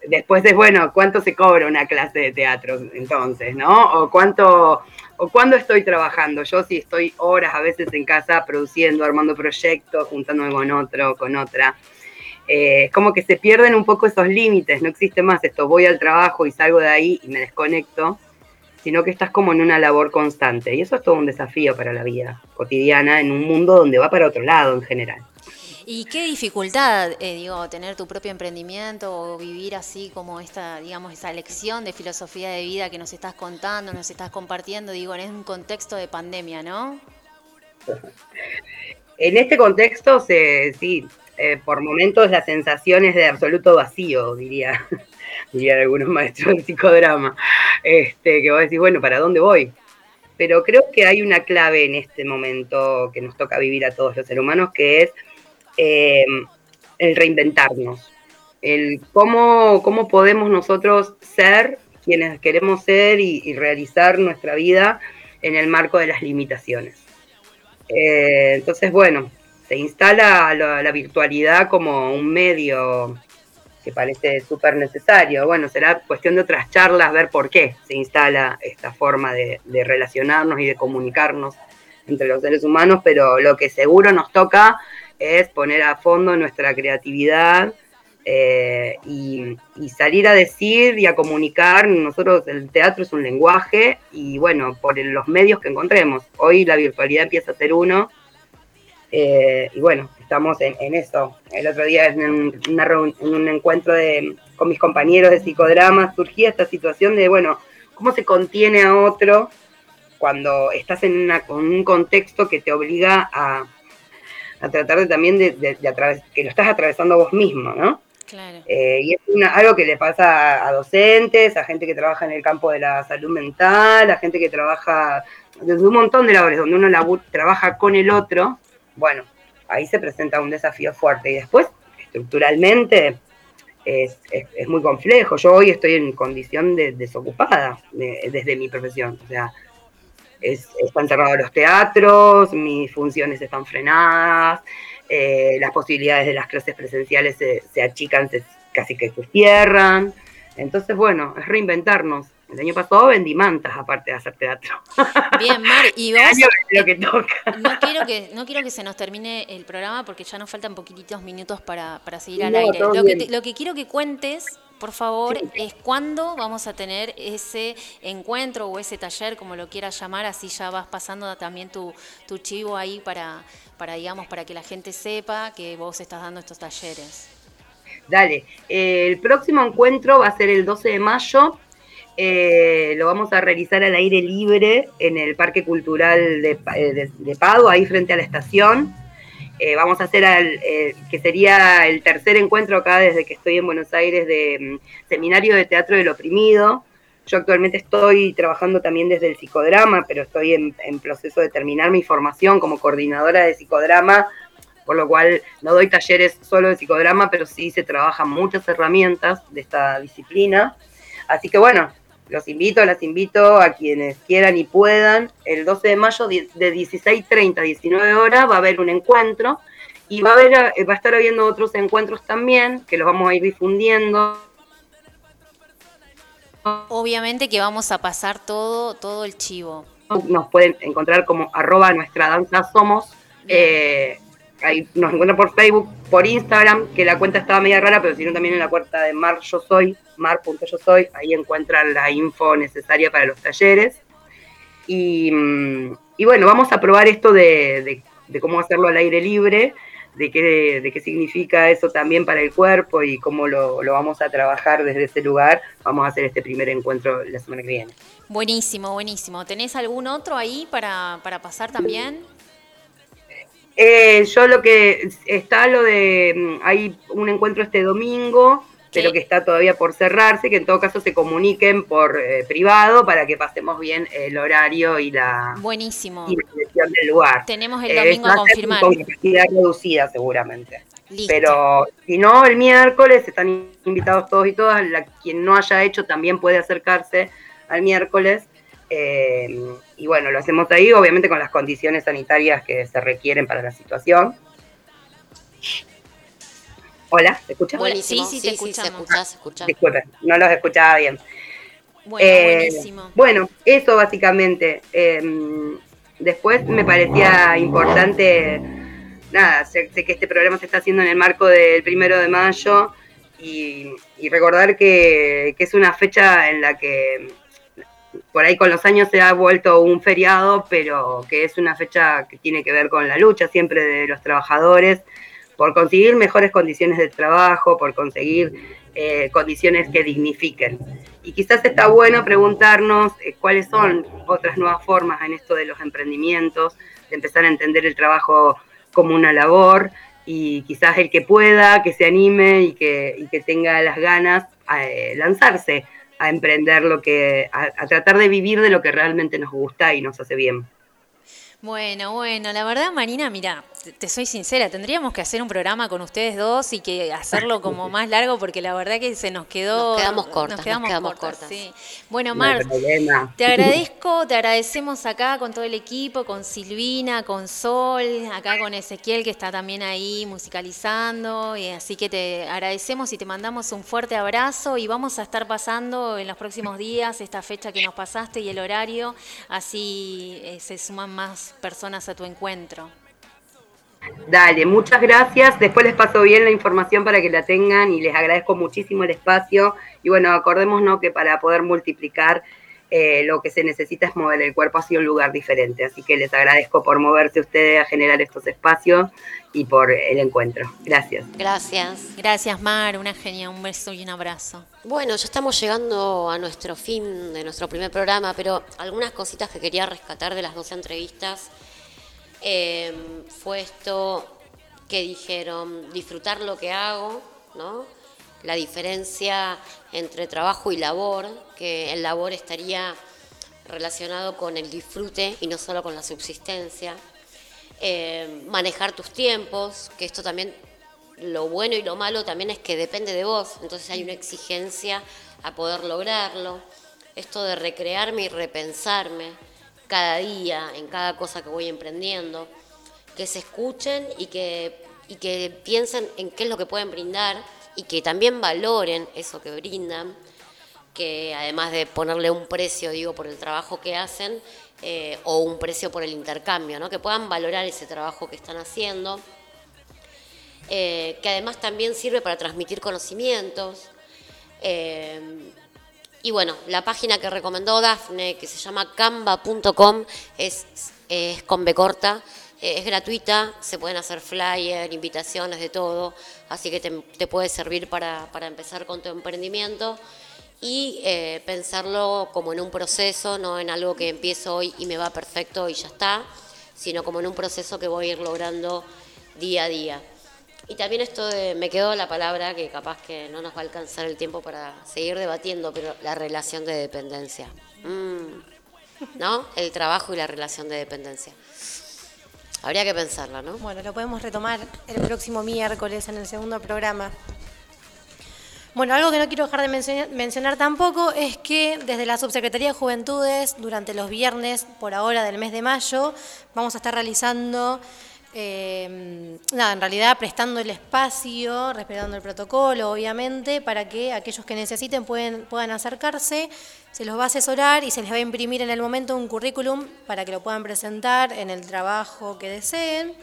después es, bueno, ¿cuánto se cobra una clase de teatro entonces, no? O cuánto, o cuándo estoy trabajando. Yo sí estoy horas a veces en casa produciendo, armando proyectos, juntándome con otro, con otra. Eh, es como que se pierden un poco esos límites, no existe más esto, voy al trabajo y salgo de ahí y me desconecto, sino que estás como en una labor constante. Y eso es todo un desafío para la vida cotidiana en un mundo donde va para otro lado en general. Y qué dificultad, eh, digo, tener tu propio emprendimiento o vivir así como esta, digamos, esa lección de filosofía de vida que nos estás contando, nos estás compartiendo, digo, en un contexto de pandemia, ¿no? En este contexto, sí, eh, por momentos la sensación es de absoluto vacío, diría, dirían algunos maestros de psicodrama, este, que vos decís, bueno, ¿para dónde voy? Pero creo que hay una clave en este momento que nos toca vivir a todos los seres humanos, que es eh, el reinventarnos, el cómo, cómo podemos nosotros ser quienes queremos ser y, realizar nuestra vida en el marco de las limitaciones. Eh, entonces, bueno, se instala la, virtualidad como un medio que parece súper necesario. Bueno, será cuestión de otras charlas ver por qué se instala esta forma de, relacionarnos y de comunicarnos entre los seres humanos, pero lo que seguro nos toca es poner a fondo nuestra creatividad eh, y, salir a decir y a comunicar. Nosotros, el teatro es un lenguaje y bueno, por los medios que encontremos. Hoy la virtualidad empieza a ser uno. Eh, y bueno, estamos en, eso. El otro día en, un encuentro con mis compañeros de psicodrama surgía esta situación de, bueno, ¿cómo se contiene a otro cuando estás en un contexto que te obliga a, a tratar de también de, de, que lo estás atravesando vos mismo, ¿no? Claro. Eh, y es algo que le pasa a, docentes, a gente que trabaja en el campo de la salud mental, a gente que trabaja desde un montón de labores donde uno trabaja con el otro. Bueno, ahí se presenta un desafío fuerte. Y después, estructuralmente, es, muy complejo. Yo hoy estoy en condición de desocupada desde mi profesión. O sea, están cerrados los teatros, mis funciones están frenadas, eh, las posibilidades de las clases presenciales se, achican, casi que se cierran. Entonces, bueno, es reinventarnos. El año pasado vendí mantas, aparte de hacer teatro. Bien, Mar, y vos. Lo que toca. No quiero que, no quiero que se nos termine el programa porque ya nos faltan poquititos minutos para, seguir al aire. Lo que, lo que quiero que cuentes por favor, es cuándo vamos a tener ese encuentro o ese taller, como lo quieras llamar, así ya vas pasando también tu, tu chivo ahí para, para, digamos, para que la gente sepa que vos estás dando estos talleres. Dale, el próximo encuentro va a ser el 12 de mayo. Eh, lo vamos a realizar al aire libre en el Parque Cultural de, de, de Pado, ahí frente a la estación. Eh, vamos a hacer, eh, que sería el tercer encuentro acá desde que estoy en Buenos Aires de mm, Seminario de Teatro del Oprimido. Yo actualmente estoy trabajando también desde el psicodrama, pero estoy en, proceso de terminar mi formación como coordinadora de psicodrama, por lo cual no doy talleres solo de psicodrama, pero sí se trabajan muchas herramientas de esta disciplina. Así que bueno, los invito, las invito a quienes quieran y puedan. El 12 de mayo de 16.30 a 19 horas va a haber un encuentro y va a, haber, eh, va a estar habiendo otros encuentros también que los vamos a ir difundiendo. Obviamente que vamos a pasar todo, todo el chivo. Nos pueden encontrar como arroba nuestra danza somos. Eh, ahí nos encuentran por Facebook, por Instagram, que la cuenta estaba media rara, pero si no también en la cuenta de Mar Yo Soy, mar.yo soy, ahí encuentran la info necesaria para los talleres. Y, mm, bueno, vamos a probar esto de, cómo hacerlo al aire libre, de qué, de qué significa eso también para el cuerpo y cómo lo, vamos a trabajar desde ese lugar. Vamos a hacer este primer encuentro la semana que viene. Buenísimo, buenísimo. ¿Tenés algún otro ahí para, para pasar también? Eh, yo lo que está lo de, mm, hay un encuentro este domingo pero que está todavía por cerrarse, que en todo caso se comuniquen por eh, privado para que pasemos bien el horario y la, Buenísimo. y la dirección del lugar. Tenemos el Eh, domingo a confirmar. Con capacidad reducida seguramente. Listo. Pero si no, el miércoles están invitados todos y todas. La, quien no haya hecho también puede acercarse al miércoles. Eh, y bueno, lo hacemos ahí, obviamente con las condiciones sanitarias que se requieren para la situación. Hola, ¿se escucha? Buenísimo. Sí, sí, Sí, te sí, se escuchamos. escucha, se escucha. Disculpen, no los escuchaba bien. Bueno, Eh, buenísimo. Bueno, eso básicamente. Eh, después me parecía importante, nada, sé, sé que este programa se está haciendo en el marco del primero de mayo y, y recordar que, que es una fecha en la que por ahí con los años se ha vuelto un feriado, pero que es una fecha que tiene que ver con la lucha siempre de los trabajadores por conseguir mejores condiciones de trabajo, por conseguir eh, condiciones que dignifiquen. Y quizás está bueno preguntarnos eh, cuáles son otras nuevas formas en esto de los emprendimientos, de empezar a entender el trabajo como una labor y quizás el que pueda, que se anime y que, y que tenga las ganas a eh, lanzarse a emprender lo que, a, a tratar de vivir de lo que realmente nos gusta y nos hace bien. Bueno, bueno, la verdad, Marina, mira, te, te soy sincera, tendríamos que hacer un programa con ustedes dos y que hacerlo como más largo porque la verdad que se nos quedó... Nos quedamos cortas, Nos quedamos, nos quedamos cortas, cortas. sí. Bueno, Mar, te agradezco, te agradecemos acá con todo el equipo, con Silvina, con Sol, acá con Ezequiel que está también ahí musicalizando, y así que te agradecemos y te mandamos un fuerte abrazo y vamos a estar pasando en los próximos días esta fecha que nos pasaste y el horario, así eh, se suman más personas a tu encuentro. Dale, muchas gracias. Después les paso bien la información para que la tengan y les agradezco muchísimo el espacio. Y bueno, acordémonos que para poder multiplicar eh, lo que se necesita es mover el cuerpo hacia un lugar diferente. Así que les agradezco por moverse ustedes a generar estos espacios y por el encuentro. Gracias. Gracias. Gracias, Mar, una genia, un beso y un abrazo. Bueno, ya estamos llegando a nuestro fin de nuestro primer programa, pero algunas cositas que quería rescatar de las dos entrevistas eh, fue esto que dijeron, disfrutar lo que hago, ¿no? La diferencia entre trabajo y labor, que el labor estaría relacionado con el disfrute y no solo con la subsistencia. Eh, manejar tus tiempos, que esto también, lo bueno y lo malo también es que depende de vos, entonces hay una exigencia a poder lograrlo. Esto de recrearme y repensarme cada día en cada cosa que voy emprendiendo, que se escuchen y que, y que piensen en qué es lo que pueden brindar y que también valoren eso que brindan que además de ponerle un precio, digo, por el trabajo que hacen, eh, o un precio por el intercambio, ¿no? que puedan valorar ese trabajo que están haciendo, eh, que además también sirve para transmitir conocimientos. eh, y bueno, la página que recomendó Dafne, que se llama canva.com, es, es con B corta, eh, es gratuita, se pueden hacer flyer, invitaciones, de todo, así que te, puede servir para, para empezar con tu emprendimiento y eh, pensarlo como en un proceso, no en algo que empiezo hoy y me va perfecto y ya está, sino como en un proceso que voy a ir logrando día a día. Y también esto de, me quedó la palabra que capaz que no nos va a alcanzar el tiempo para seguir debatiendo, pero la relación de dependencia. Mm, ¿No? El trabajo y la relación de dependencia. Habría que pensarla, ¿no? Bueno, lo podemos retomar el próximo miércoles en el segundo programa. Bueno, algo que no quiero dejar de mencionar, tampoco es que desde la Subsecretaría de Juventudes, durante los viernes, por ahora del mes de mayo, vamos a estar realizando, eh, nada, en realidad prestando el espacio, respetando el protocolo, obviamente, para que aquellos que necesiten pueden, puedan acercarse. Se los va a asesorar y se les va a imprimir en el momento un currículum para que lo puedan presentar en el trabajo que deseen.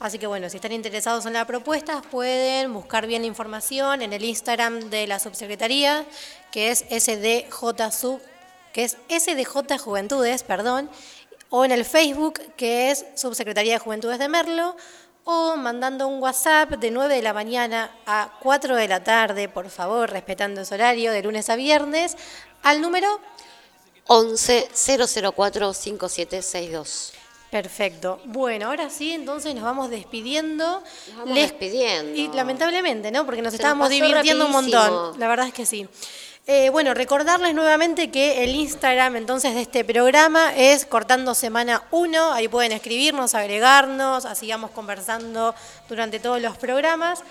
Así que bueno, si están interesados en la propuesta, pueden buscar bien la información en el Instagram de la subsecretaría, que es SDJ que es SDJ Juventudes, perdón, o en el Facebook, que es Subsecretaría de Juventudes de Merlo, o mandando un WhatsApp de 9 de la mañana a 4 de la tarde, por favor, respetando ese horario, de lunes a viernes, al número 11 004 5762. Perfecto. Bueno, ahora sí, entonces nos vamos despidiendo. Nos vamos despidiendo. Y lamentablemente, ¿no? Porque nos Se estábamos divirtiendo un montón. La verdad es que sí. Eh, bueno, recordarles nuevamente que el Instagram entonces de este programa es Cortando Semana 1. Ahí pueden escribirnos, agregarnos, así sigamos conversando durante todos los programas.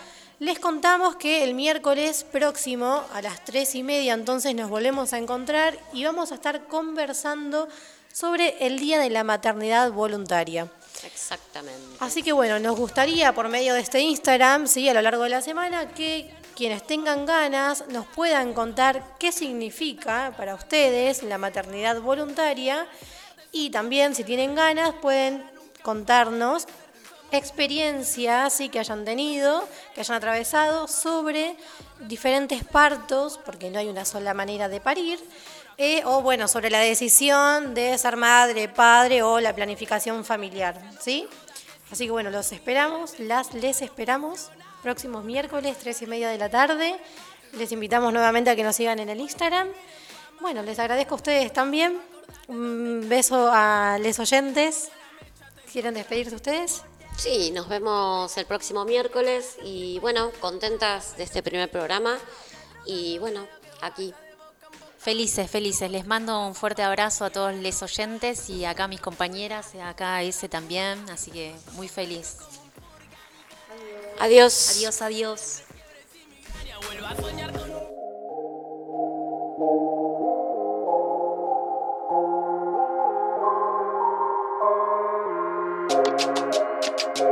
Les contamos que el miércoles próximo a las tres y media entonces nos volvemos a encontrar y vamos a estar conversando sobre el Día de la Maternidad Voluntaria. Exactamente. Así que bueno, nos gustaría por medio de este Instagram, ¿sí? a lo largo de la semana, que quienes tengan ganas nos puedan contar qué significa para ustedes la maternidad voluntaria y también si tienen ganas pueden contarnos experiencias ¿sí? que hayan tenido, que hayan atravesado sobre diferentes partos, porque no hay una sola manera de parir, eh, o bueno, sobre la decisión de ser madre, padre o la planificación familiar, ¿sí? Así que bueno, los esperamos, las les esperamos próximos miércoles, tres y media de la tarde. Les invitamos nuevamente a que nos sigan en el Instagram. Bueno, les agradezco a ustedes también. Un beso a les oyentes. ¿Quieren despedirse ustedes? Sí, nos vemos el próximo miércoles y bueno, contentas de este primer programa y bueno, aquí. Felices, felices. Les mando un fuerte abrazo a todos los oyentes y acá a mis compañeras, acá a ese también, así que muy feliz. Adiós. Adiós, adiós.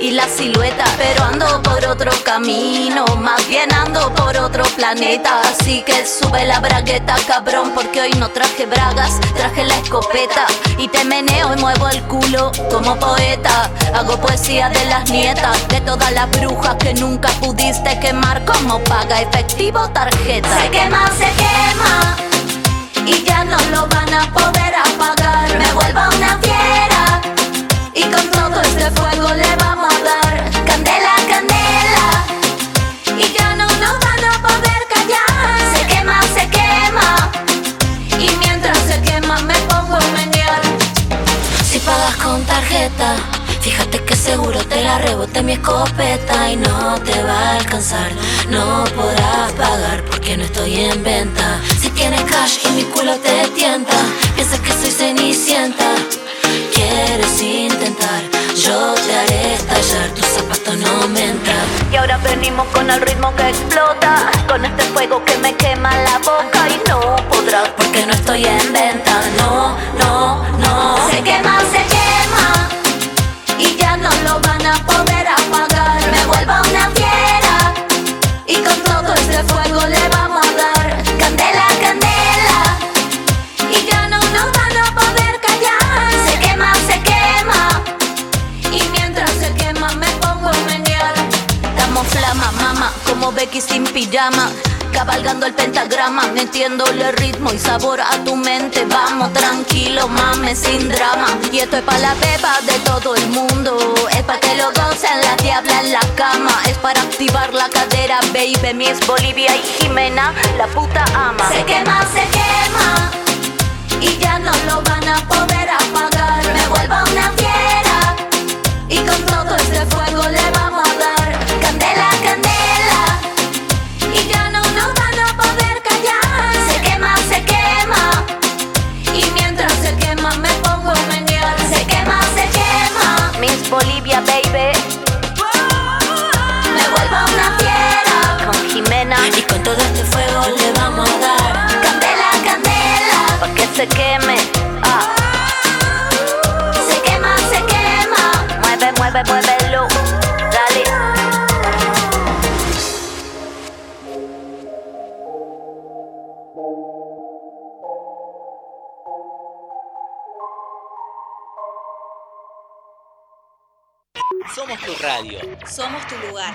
y la silueta. Pero ando por otro camino, más bien ando por otro planeta. Así que sube la bragueta, cabrón, porque hoy no traje bragas, traje la escopeta y te meneo y muevo el culo como poeta. Hago poesía de las nietas, de todas las brujas que nunca pudiste quemar como paga efectivo tarjeta. Se quema, se quema y ya no lo van a poder apagar. Me vuelvo una fiera y con todo este fuego le vamos fíjate que seguro te la rebote mi escopeta y no te va a alcanzar. No podrás pagar porque no estoy en venta. Si tienes cash y mi culo te tienta, piensas que soy cenicienta. Quieres intentar, yo te haré estallar, tu zapato no me entra. Y ahora venimos con el ritmo que explota, con este fuego que me quema la boca y no podrás porque no estoy en venta. No, Becky sin pijama. Cabalgando el pentagrama, metiéndole ritmo y sabor a tu mente. Vamos tranquilo, mames, sin drama. Y esto es para la beba de todo el mundo. Es para que lo gocen la diabla en la cama. Es para activar la cadera, baby. Miss Bolivia y Jimena, la puta ama. Se quema, se quema y ya no lo van a poder apagar. Me vuelvo una fiera y con todo este se queme. Ah. Se quema, se quema. Mueve, mueve, muévelo. Dale. Somos tu radio. Somos tu lugar.